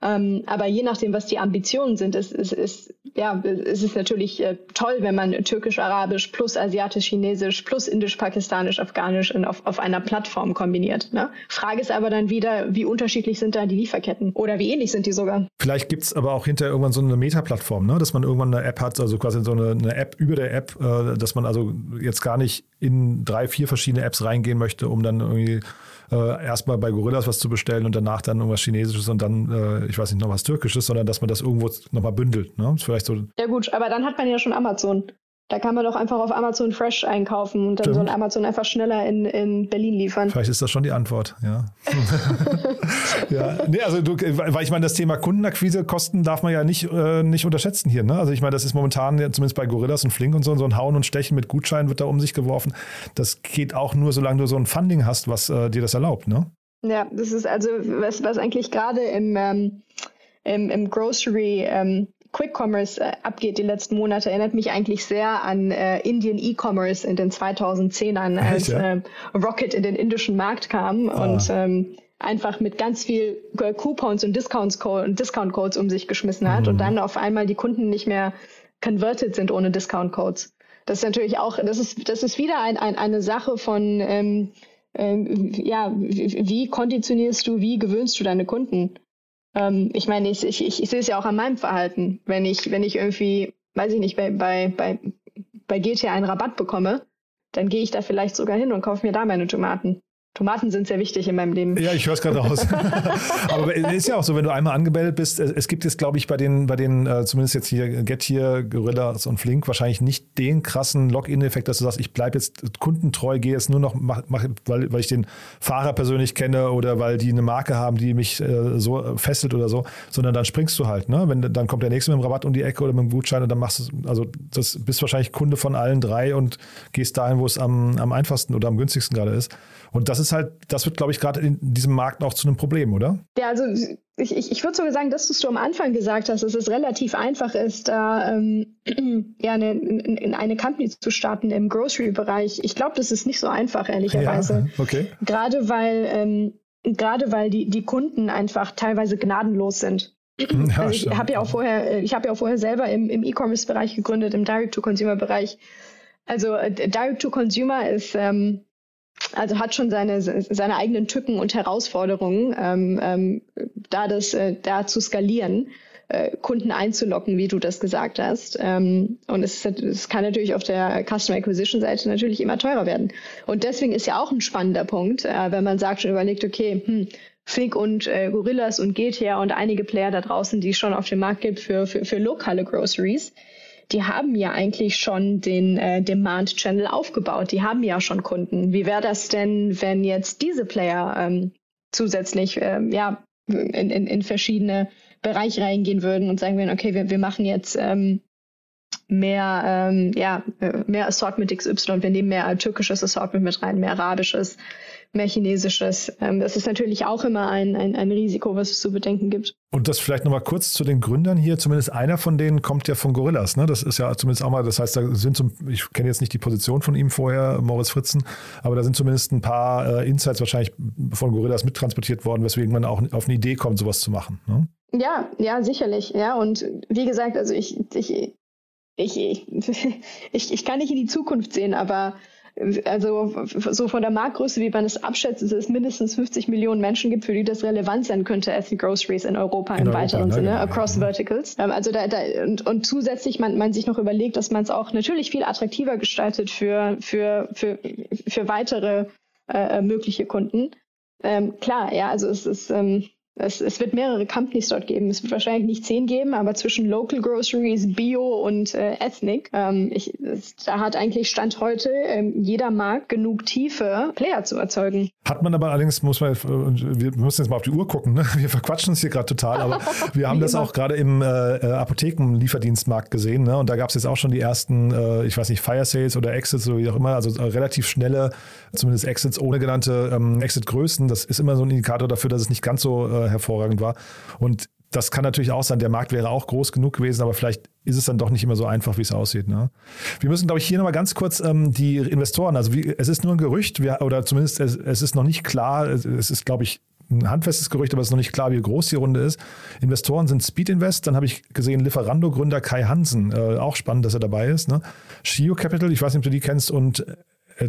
Ähm, aber je nachdem, was die Ambitionen sind, ist, ist, ist, ja, ist es natürlich äh, toll, wenn man türkisch-arabisch plus asiatisch-chinesisch plus indisch-pakistanisch, afghanisch auf, auf einer Plattform kombiniert. Ne? Frage ist aber dann wieder, wie unterschiedlich sind da die Lieferketten oder wie ähnlich sind die sogar? Vielleicht gibt es aber auch hinterher irgendwann so eine Meta-Plattform, ne? dass man irgendwann eine App hat, also quasi so eine, eine App über der App, äh, dass man also jetzt gar nicht in drei, vier verschiedene Apps reingehen möchte, um dann irgendwie äh, erstmal bei Gorillas was zu bestellen und danach dann irgendwas Chinesisches und dann, äh, ich weiß nicht, noch was Türkisches, sondern dass man das irgendwo nochmal bündelt. Ne? Vielleicht so. Ja gut, aber dann hat man ja schon Amazon. Da kann man doch einfach auf Amazon Fresh einkaufen und dann Stimmt. soll Amazon einfach schneller in, in Berlin liefern. Vielleicht ist das schon die Antwort, ja. ja, nee, also du, weil ich meine, das Thema Kundenakquisekosten darf man ja nicht, äh, nicht unterschätzen hier. Ne? Also ich meine, das ist momentan, zumindest bei Gorillas und Flink und so, so ein Hauen und Stechen mit Gutscheinen wird da um sich geworfen. Das geht auch nur, solange du so ein Funding hast, was äh, dir das erlaubt, ne? Ja, das ist also, was, was eigentlich gerade im, ähm, im, im Grocery ähm, Quick Commerce äh, abgeht die letzten Monate, erinnert mich eigentlich sehr an äh, Indian E-Commerce in den 2010ern, als ja? äh, Rocket in den indischen Markt kam ah. und ähm, einfach mit ganz viel Coupons und Discounts und Discount Codes um sich geschmissen hat mhm. und dann auf einmal die Kunden nicht mehr converted sind ohne Discount Codes. Das ist natürlich auch, das ist, das ist wieder ein, ein, eine Sache von, ähm, ähm, ja, wie konditionierst du, wie gewöhnst du deine Kunden? Ähm, ich meine, ich, ich, ich, ich sehe es ja auch an meinem Verhalten. Wenn ich, wenn ich irgendwie, weiß ich nicht, bei, bei, bei, bei GTA einen Rabatt bekomme, dann gehe ich da vielleicht sogar hin und kaufe mir da meine Tomaten. Tomaten sind sehr wichtig in meinem Leben. Ja, ich höre es gerade raus. Aber es ist ja auch so, wenn du einmal angemeldet bist, es gibt jetzt, glaube ich, bei den, bei den, äh, zumindest jetzt hier Get hier, Gorillas und Flink, wahrscheinlich nicht den krassen Login-Effekt, dass du sagst, ich bleibe jetzt kundentreu, gehe jetzt nur noch, mach, mach, weil, weil ich den Fahrer persönlich kenne oder weil die eine Marke haben, die mich äh, so fesselt oder so, sondern dann springst du halt. Ne? Wenn, dann kommt der nächste mit dem Rabatt um die Ecke oder mit dem Gutschein und dann machst du, also das bist wahrscheinlich Kunde von allen drei und gehst dahin, wo es am, am einfachsten oder am günstigsten gerade ist. Und das ist halt, das wird, glaube ich, gerade in diesem Markt auch zu einem Problem, oder? Ja, also ich, ich, ich würde sogar sagen, dass du am Anfang gesagt hast, dass es relativ einfach ist, da ähm, ja, eine, in, in, eine Company zu starten im Grocery-Bereich. Ich glaube, das ist nicht so einfach, ehrlicherweise. Ja, okay. Gerade weil, ähm, gerade weil die, die Kunden einfach teilweise gnadenlos sind. Ja, also ich habe ja auch vorher, äh, ich habe ja auch vorher selber im, im E-Commerce-Bereich gegründet, im Direct-to-Consumer-Bereich. Also äh, Direct-to-Consumer ist ähm, also hat schon seine, seine eigenen Tücken und Herausforderungen, ähm, ähm, da das äh, da zu skalieren, äh, Kunden einzulocken, wie du das gesagt hast. Ähm, und es, es kann natürlich auf der Customer Acquisition Seite natürlich immer teurer werden. Und deswegen ist ja auch ein spannender Punkt, äh, wenn man sagt und überlegt, okay, hm, Fig und äh, Gorillas und GTA und einige Player da draußen, die es schon auf dem Markt gibt für, für, für lokale Groceries die haben ja eigentlich schon den äh, Demand-Channel aufgebaut. Die haben ja schon Kunden. Wie wäre das denn, wenn jetzt diese Player ähm, zusätzlich ähm, ja, in, in, in verschiedene Bereiche reingehen würden und sagen würden, okay, wir, wir machen jetzt ähm, mehr, ähm, ja, äh, mehr Assortment XY, wir nehmen mehr türkisches Assortment mit rein, mehr arabisches, mehr Chinesisches. Ähm, das ist natürlich auch immer ein, ein, ein Risiko, was es zu bedenken gibt. Und das vielleicht nochmal kurz zu den Gründern hier. Zumindest einer von denen kommt ja von Gorillas. Ne? Das ist ja zumindest auch mal, das heißt, da sind zum, ich kenne jetzt nicht die Position von ihm vorher, Moritz Fritzen, aber da sind zumindest ein paar äh, Insights wahrscheinlich von Gorillas mittransportiert worden, weswegen man auch auf eine Idee kommt, sowas zu machen. Ne? Ja, ja, sicherlich. Ja, und wie gesagt, also ich, ich, ich, ich, ich kann nicht in die Zukunft sehen, aber also so von der Marktgröße, wie man es abschätzt, ist es mindestens 50 Millionen Menschen gibt, für die das relevant sein könnte, Ethnic Groceries in Europa in im Europa, weiteren ne, Sinne, genau, across ja. verticals. Ähm, also da, da und, und zusätzlich man, man sich noch überlegt, dass man es auch natürlich viel attraktiver gestaltet für, für, für, für weitere äh, mögliche Kunden. Ähm, klar, ja, also es ist ähm, es, es wird mehrere Companies dort geben. Es wird wahrscheinlich nicht zehn geben, aber zwischen Local Groceries, Bio und äh, Ethnic, ähm, ich, da hat eigentlich Stand heute ähm, jeder Markt genug Tiefe, Player zu erzeugen. Hat man aber allerdings, muss man, wir müssen jetzt mal auf die Uhr gucken, ne? wir verquatschen uns hier gerade total, aber wir haben das auch gerade im äh, äh, Apothekenlieferdienstmarkt gesehen ne? und da gab es jetzt auch schon die ersten, äh, ich weiß nicht, Fire Sales oder Exits oder wie auch immer, also äh, relativ schnelle, zumindest Exits ohne genannte ähm, Exit-Größen. Das ist immer so ein Indikator dafür, dass es nicht ganz so äh, hervorragend war. Und das kann natürlich auch sein, der Markt wäre auch groß genug gewesen, aber vielleicht ist es dann doch nicht immer so einfach, wie es aussieht. Ne? Wir müssen, glaube ich, hier nochmal ganz kurz ähm, die Investoren, also wie, es ist nur ein Gerücht, wir, oder zumindest es, es, ist noch nicht klar, es, es ist, glaube ich, ein handfestes Gerücht, aber es ist noch nicht klar, wie groß die Runde ist. Investoren sind Speed Invest, dann habe ich gesehen Lieferando-Gründer Kai Hansen, äh, auch spannend, dass er dabei ist. Ne? Shio Capital, ich weiß nicht, ob du die kennst, und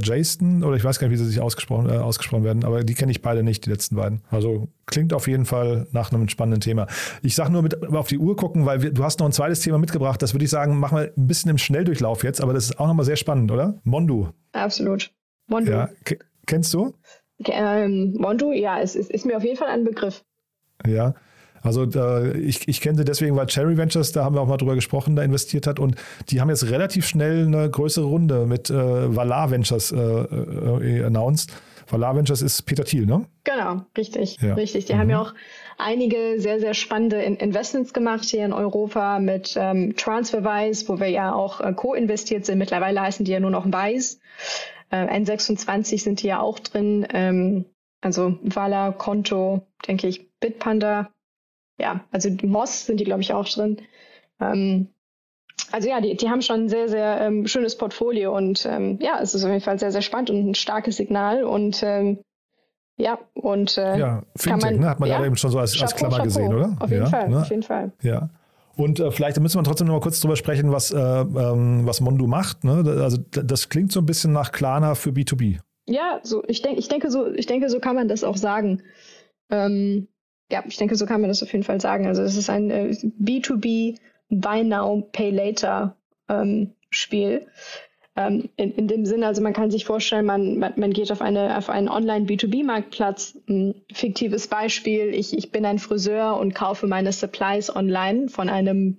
Jason oder ich weiß gar nicht, wie sie sich ausgesprochen, äh, ausgesprochen werden, aber die kenne ich beide nicht, die letzten beiden. Also klingt auf jeden Fall nach einem spannenden Thema. Ich sage nur mit auf die Uhr gucken, weil wir, du hast noch ein zweites Thema mitgebracht. Das würde ich sagen, machen wir ein bisschen im Schnelldurchlauf jetzt, aber das ist auch nochmal sehr spannend, oder? Mondu. Absolut. Mondu. Ja, kennst du? Ähm, Mondu, ja, es ist, ist mir auf jeden Fall ein Begriff. Ja, also äh, ich, ich kenne sie deswegen, weil Cherry Ventures, da haben wir auch mal drüber gesprochen, da investiert hat und die haben jetzt relativ schnell eine größere Runde mit äh, Valar Ventures äh, äh, announced Valar Ventures ist Peter Thiel, ne? Genau, richtig, ja. richtig. Die mhm. haben ja auch einige sehr, sehr spannende Investments gemacht hier in Europa mit ähm, TransferWise, wo wir ja auch äh, co-investiert sind. Mittlerweile heißen die ja nur noch Wise. Äh, N26 sind die ja auch drin. Ähm, also Vala, Konto, denke ich, Bitpanda. Ja, also Moss sind die, glaube ich, auch drin. Ähm, also ja, die, die haben schon ein sehr, sehr ähm, schönes Portfolio und ähm, ja, es ist auf jeden Fall sehr, sehr spannend und ein starkes Signal und ähm, ja, und äh, ja, Fintech, man, ne, hat man ja, gerade eben schon so als, Chapeau, als Klammer Chapeau. gesehen, oder? Auf jeden ja, Fall, ne? auf jeden Fall. Ja. Und äh, vielleicht müssen wir trotzdem noch mal kurz drüber sprechen, was, äh, ähm, was Mondo macht. Ne? Also das klingt so ein bisschen nach Klarna für B2B. Ja, so ich denke, ich denke so, ich denke, so kann man das auch sagen. Ähm, ja, ich denke, so kann man das auf jeden Fall sagen. Also es ist ein äh, B2B Buy Now, Pay Later ähm, Spiel. Ähm, in, in dem Sinne, also man kann sich vorstellen, man, man, man geht auf, eine, auf einen Online-B2B-Marktplatz. Ein fiktives Beispiel, ich, ich bin ein Friseur und kaufe meine Supplies online von einem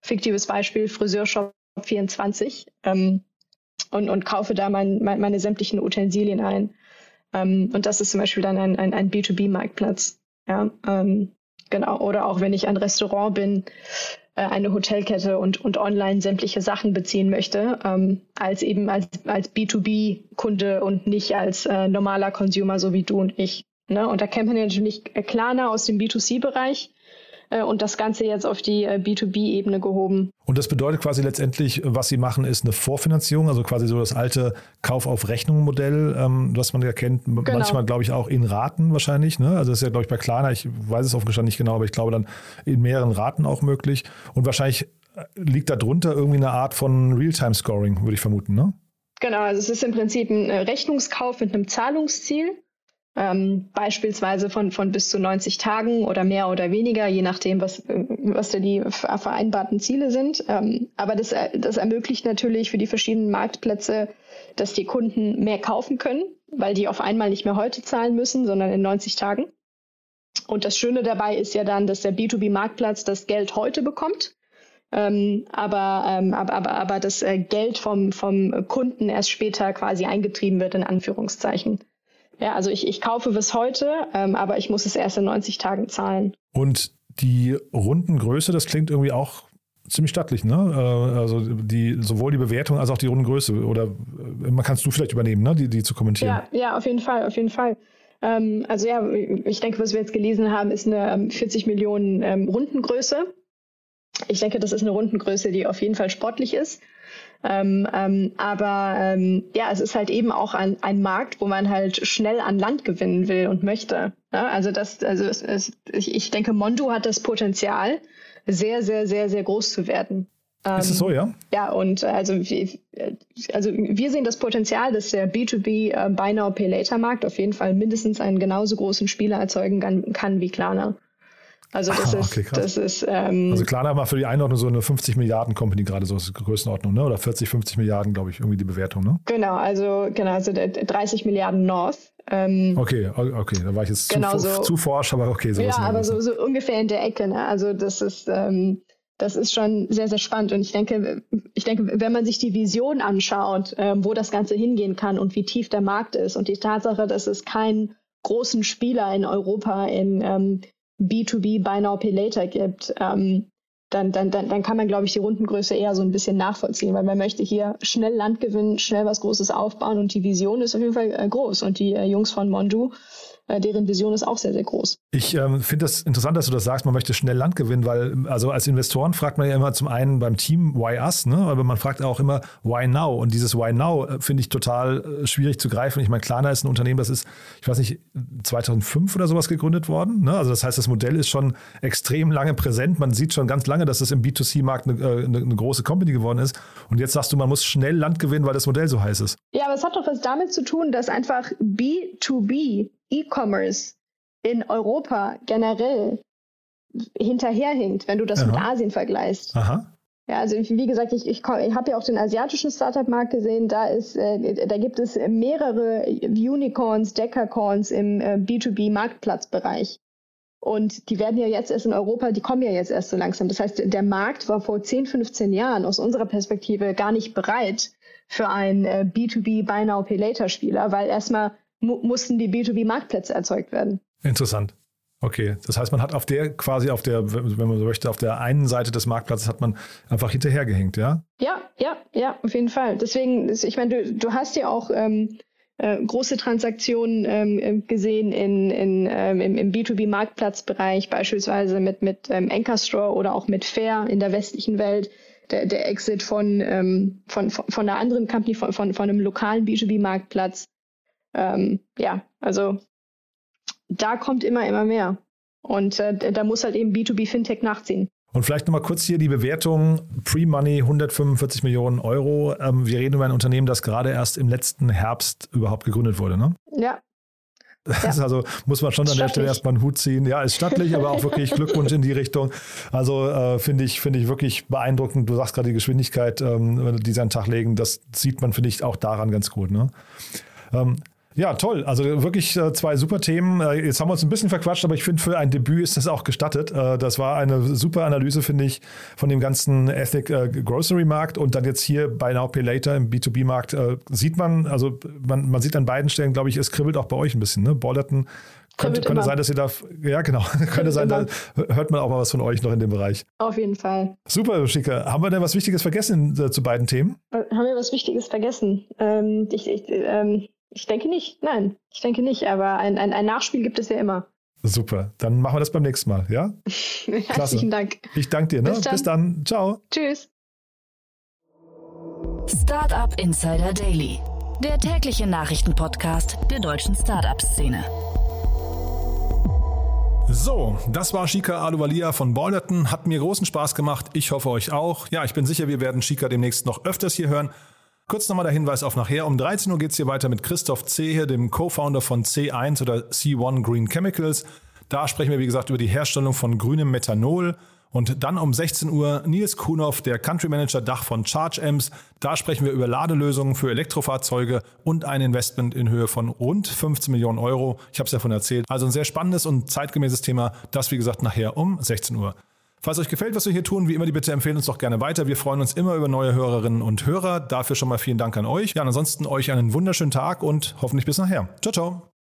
fiktives Beispiel Friseurshop 24 ähm, und, und kaufe da mein, mein, meine sämtlichen Utensilien ein. Ähm, und das ist zum Beispiel dann ein, ein, ein B2B-Marktplatz. Ja, ähm, genau. Oder auch wenn ich ein Restaurant bin, äh, eine Hotelkette und, und online sämtliche Sachen beziehen möchte, ähm, als eben als, als B2B-Kunde und nicht als äh, normaler Consumer, so wie du und ich. Ne? Und da kennt man ja natürlich Klarna aus dem B2C-Bereich äh, und das Ganze jetzt auf die äh, B2B-Ebene gehoben. Und das bedeutet quasi letztendlich, was Sie machen, ist eine Vorfinanzierung, also quasi so das alte Kauf auf Rechnung-Modell, ähm, was man ja kennt, genau. manchmal glaube ich auch in Raten wahrscheinlich. Ne? Also das ist ja glaube ich bei Klarna, ich weiß es offen gestanden nicht genau, aber ich glaube dann in mehreren Raten auch möglich. Und wahrscheinlich äh, liegt darunter irgendwie eine Art von Realtime-Scoring, würde ich vermuten, ne? Genau, also es ist im Prinzip ein Rechnungskauf mit einem Zahlungsziel ähm, beispielsweise von, von bis zu 90 Tagen oder mehr oder weniger, je nachdem, was, was da die vereinbarten Ziele sind. Ähm, aber das, das ermöglicht natürlich für die verschiedenen Marktplätze, dass die Kunden mehr kaufen können, weil die auf einmal nicht mehr heute zahlen müssen, sondern in 90 Tagen. Und das Schöne dabei ist ja dann, dass der B2B-Marktplatz das Geld heute bekommt. Ähm, aber, ähm, aber, aber, aber das äh, Geld vom, vom Kunden erst später quasi eingetrieben wird, in Anführungszeichen. Ja, also ich, ich kaufe bis heute, ähm, aber ich muss es erst in 90 Tagen zahlen. Und die Rundengröße, das klingt irgendwie auch ziemlich stattlich, ne? Äh, also die, sowohl die Bewertung als auch die Rundengröße. Oder äh, man kannst du vielleicht übernehmen, ne? Die, die zu kommentieren. Ja, ja, auf jeden Fall, auf jeden Fall. Ähm, also ja, ich denke, was wir jetzt gelesen haben, ist eine 40 ähm, Millionen ähm, Rundengröße. Ich denke, das ist eine Rundengröße, die auf jeden Fall sportlich ist. Ähm, ähm, aber ähm, ja, es ist halt eben auch ein, ein Markt, wo man halt schnell an Land gewinnen will und möchte. Ja, also das, also es, es, ich, ich denke, Mondo hat das Potenzial, sehr, sehr, sehr, sehr groß zu werden. Ist es so, ja? Ja, und also, also wir sehen das Potenzial, dass der B2B äh, Buy Now Pay Later Markt auf jeden Fall mindestens einen genauso großen Spieler erzeugen kann, kann wie Klarna. Also das ah, okay, ist, das ist. Ähm, also Klarna war für die Einordnung so eine 50 Milliarden Company gerade so ist Größenordnung, ne? Oder 40, 50 Milliarden, glaube ich, irgendwie die Bewertung, ne? Genau, also genau, also 30 Milliarden North. Ähm, okay, okay, da war ich jetzt genau zu, so, zu forsch, aber okay. So ja, aber so, so ungefähr in der Ecke. Ne? Also das ist, ähm, das ist schon sehr, sehr spannend. Und ich denke, ich denke, wenn man sich die Vision anschaut, ähm, wo das Ganze hingehen kann und wie tief der Markt ist und die Tatsache, dass es keinen großen Spieler in Europa in ähm, B2B Buy Now Pay Later gibt, ähm, dann, dann, dann, dann kann man, glaube ich, die Rundengröße eher so ein bisschen nachvollziehen, weil man möchte hier schnell Land gewinnen, schnell was Großes aufbauen und die Vision ist auf jeden Fall äh, groß. Und die äh, Jungs von Mondu äh, deren Vision ist auch sehr, sehr groß. Ich ähm, finde das interessant, dass du das sagst, man möchte schnell Land gewinnen, weil also als Investoren fragt man ja immer zum einen beim Team, why us, ne? aber man fragt auch immer, why now? Und dieses why now äh, finde ich total äh, schwierig zu greifen. Ich meine, Klarna ist ein Unternehmen, das ist, ich weiß nicht, 2005 oder sowas gegründet worden. Ne? Also das heißt, das Modell ist schon extrem lange präsent. Man sieht schon ganz lange, dass es im B2C-Markt eine, eine, eine große Company geworden ist. Und jetzt sagst du, man muss schnell Land gewinnen, weil das Modell so heiß ist. Ja, aber es hat doch was damit zu tun, dass einfach B2B E-Commerce in Europa generell hinterherhinkt, wenn du das Aha. mit Asien vergleichst. Aha. Ja, also wie gesagt, ich, ich, ich habe ja auch den asiatischen Startup-Markt gesehen. Da ist, äh, da gibt es mehrere Unicorns, Decacorns im äh, B2B-Marktplatzbereich. Und die werden ja jetzt erst in Europa, die kommen ja jetzt erst so langsam. Das heißt, der Markt war vor 10, 15 Jahren aus unserer Perspektive gar nicht bereit für einen äh, B2B Buy Now Pay Later Spieler, weil erstmal mu mussten die B2B-Marktplätze erzeugt werden. Interessant. Okay, das heißt, man hat auf der quasi auf der, wenn man so möchte, auf der einen Seite des Marktplatzes hat man einfach hinterhergehängt, ja? Ja, ja, ja, auf jeden Fall. Deswegen, ich meine, du, du hast ja auch ähm, äh, große Transaktionen ähm, gesehen in, in, ähm, im, im B2B-Marktplatzbereich, beispielsweise mit, mit ähm, Anchor oder auch mit Fair in der westlichen Welt. Der, der Exit von, ähm, von, von, von einer anderen Company, von, von, von einem lokalen B2B-Marktplatz. Ähm, ja, also da kommt immer, immer mehr. Und äh, da muss halt eben B2B Fintech nachziehen. Und vielleicht nochmal kurz hier die Bewertung. Pre-Money 145 Millionen Euro. Ähm, wir reden über ein Unternehmen, das gerade erst im letzten Herbst überhaupt gegründet wurde, ne? Ja. Ja. also muss man schon an der Stelle erstmal einen Hut ziehen. Ja, ist stattlich, aber auch wirklich Glückwunsch in die Richtung. Also äh, finde ich, finde ich wirklich beeindruckend. Du sagst gerade die Geschwindigkeit, ähm, die sie an den Tag legen, das sieht man, finde ich, auch daran ganz gut. Ne? Ähm, ja, toll. Also wirklich äh, zwei super Themen. Äh, jetzt haben wir uns ein bisschen verquatscht, aber ich finde, für ein Debüt ist das auch gestattet. Äh, das war eine super Analyse, finde ich, von dem ganzen Ethnic äh, Grocery Markt und dann jetzt hier bei Now Pay Later im B2B-Markt äh, sieht man, also man, man sieht an beiden Stellen, glaube ich, es kribbelt auch bei euch ein bisschen. Ne? Bollerton könnte, könnte sein, dass ihr da, ja genau, könnte sein, da hört man auch mal was von euch noch in dem Bereich. Auf jeden Fall. Super, Schicke. Haben wir denn was Wichtiges vergessen äh, zu beiden Themen? Haben wir was Wichtiges vergessen? Ähm, ich, ich, ähm ich denke nicht. Nein, ich denke nicht. Aber ein, ein, ein Nachspiel gibt es ja immer. Super. Dann machen wir das beim nächsten Mal, ja? Herzlichen Dank. Ich danke dir. Ne? Bis, dann. Bis dann. Ciao. Tschüss. Startup Insider Daily, der tägliche Nachrichtenpodcast der deutschen Startup-Szene. So, das war Shika Aluvalia von Balderton. Hat mir großen Spaß gemacht. Ich hoffe euch auch. Ja, ich bin sicher, wir werden Shika demnächst noch öfters hier hören. Kurz nochmal der Hinweis auf nachher. Um 13 Uhr geht es hier weiter mit Christoph Zehe, dem Co-Founder von C1 oder C1 Green Chemicals. Da sprechen wir, wie gesagt, über die Herstellung von grünem Methanol. Und dann um 16 Uhr Nils Kuhnhoff, der Country Manager Dach von Charge Amps. Da sprechen wir über Ladelösungen für Elektrofahrzeuge und ein Investment in Höhe von rund 15 Millionen Euro. Ich habe es ja von erzählt. Also ein sehr spannendes und zeitgemäßes Thema. Das, wie gesagt, nachher um 16 Uhr. Falls euch gefällt, was wir hier tun, wie immer die Bitte empfehlen uns doch gerne weiter. Wir freuen uns immer über neue Hörerinnen und Hörer. Dafür schon mal vielen Dank an euch. Ja, ansonsten euch einen wunderschönen Tag und hoffentlich bis nachher. Ciao, ciao.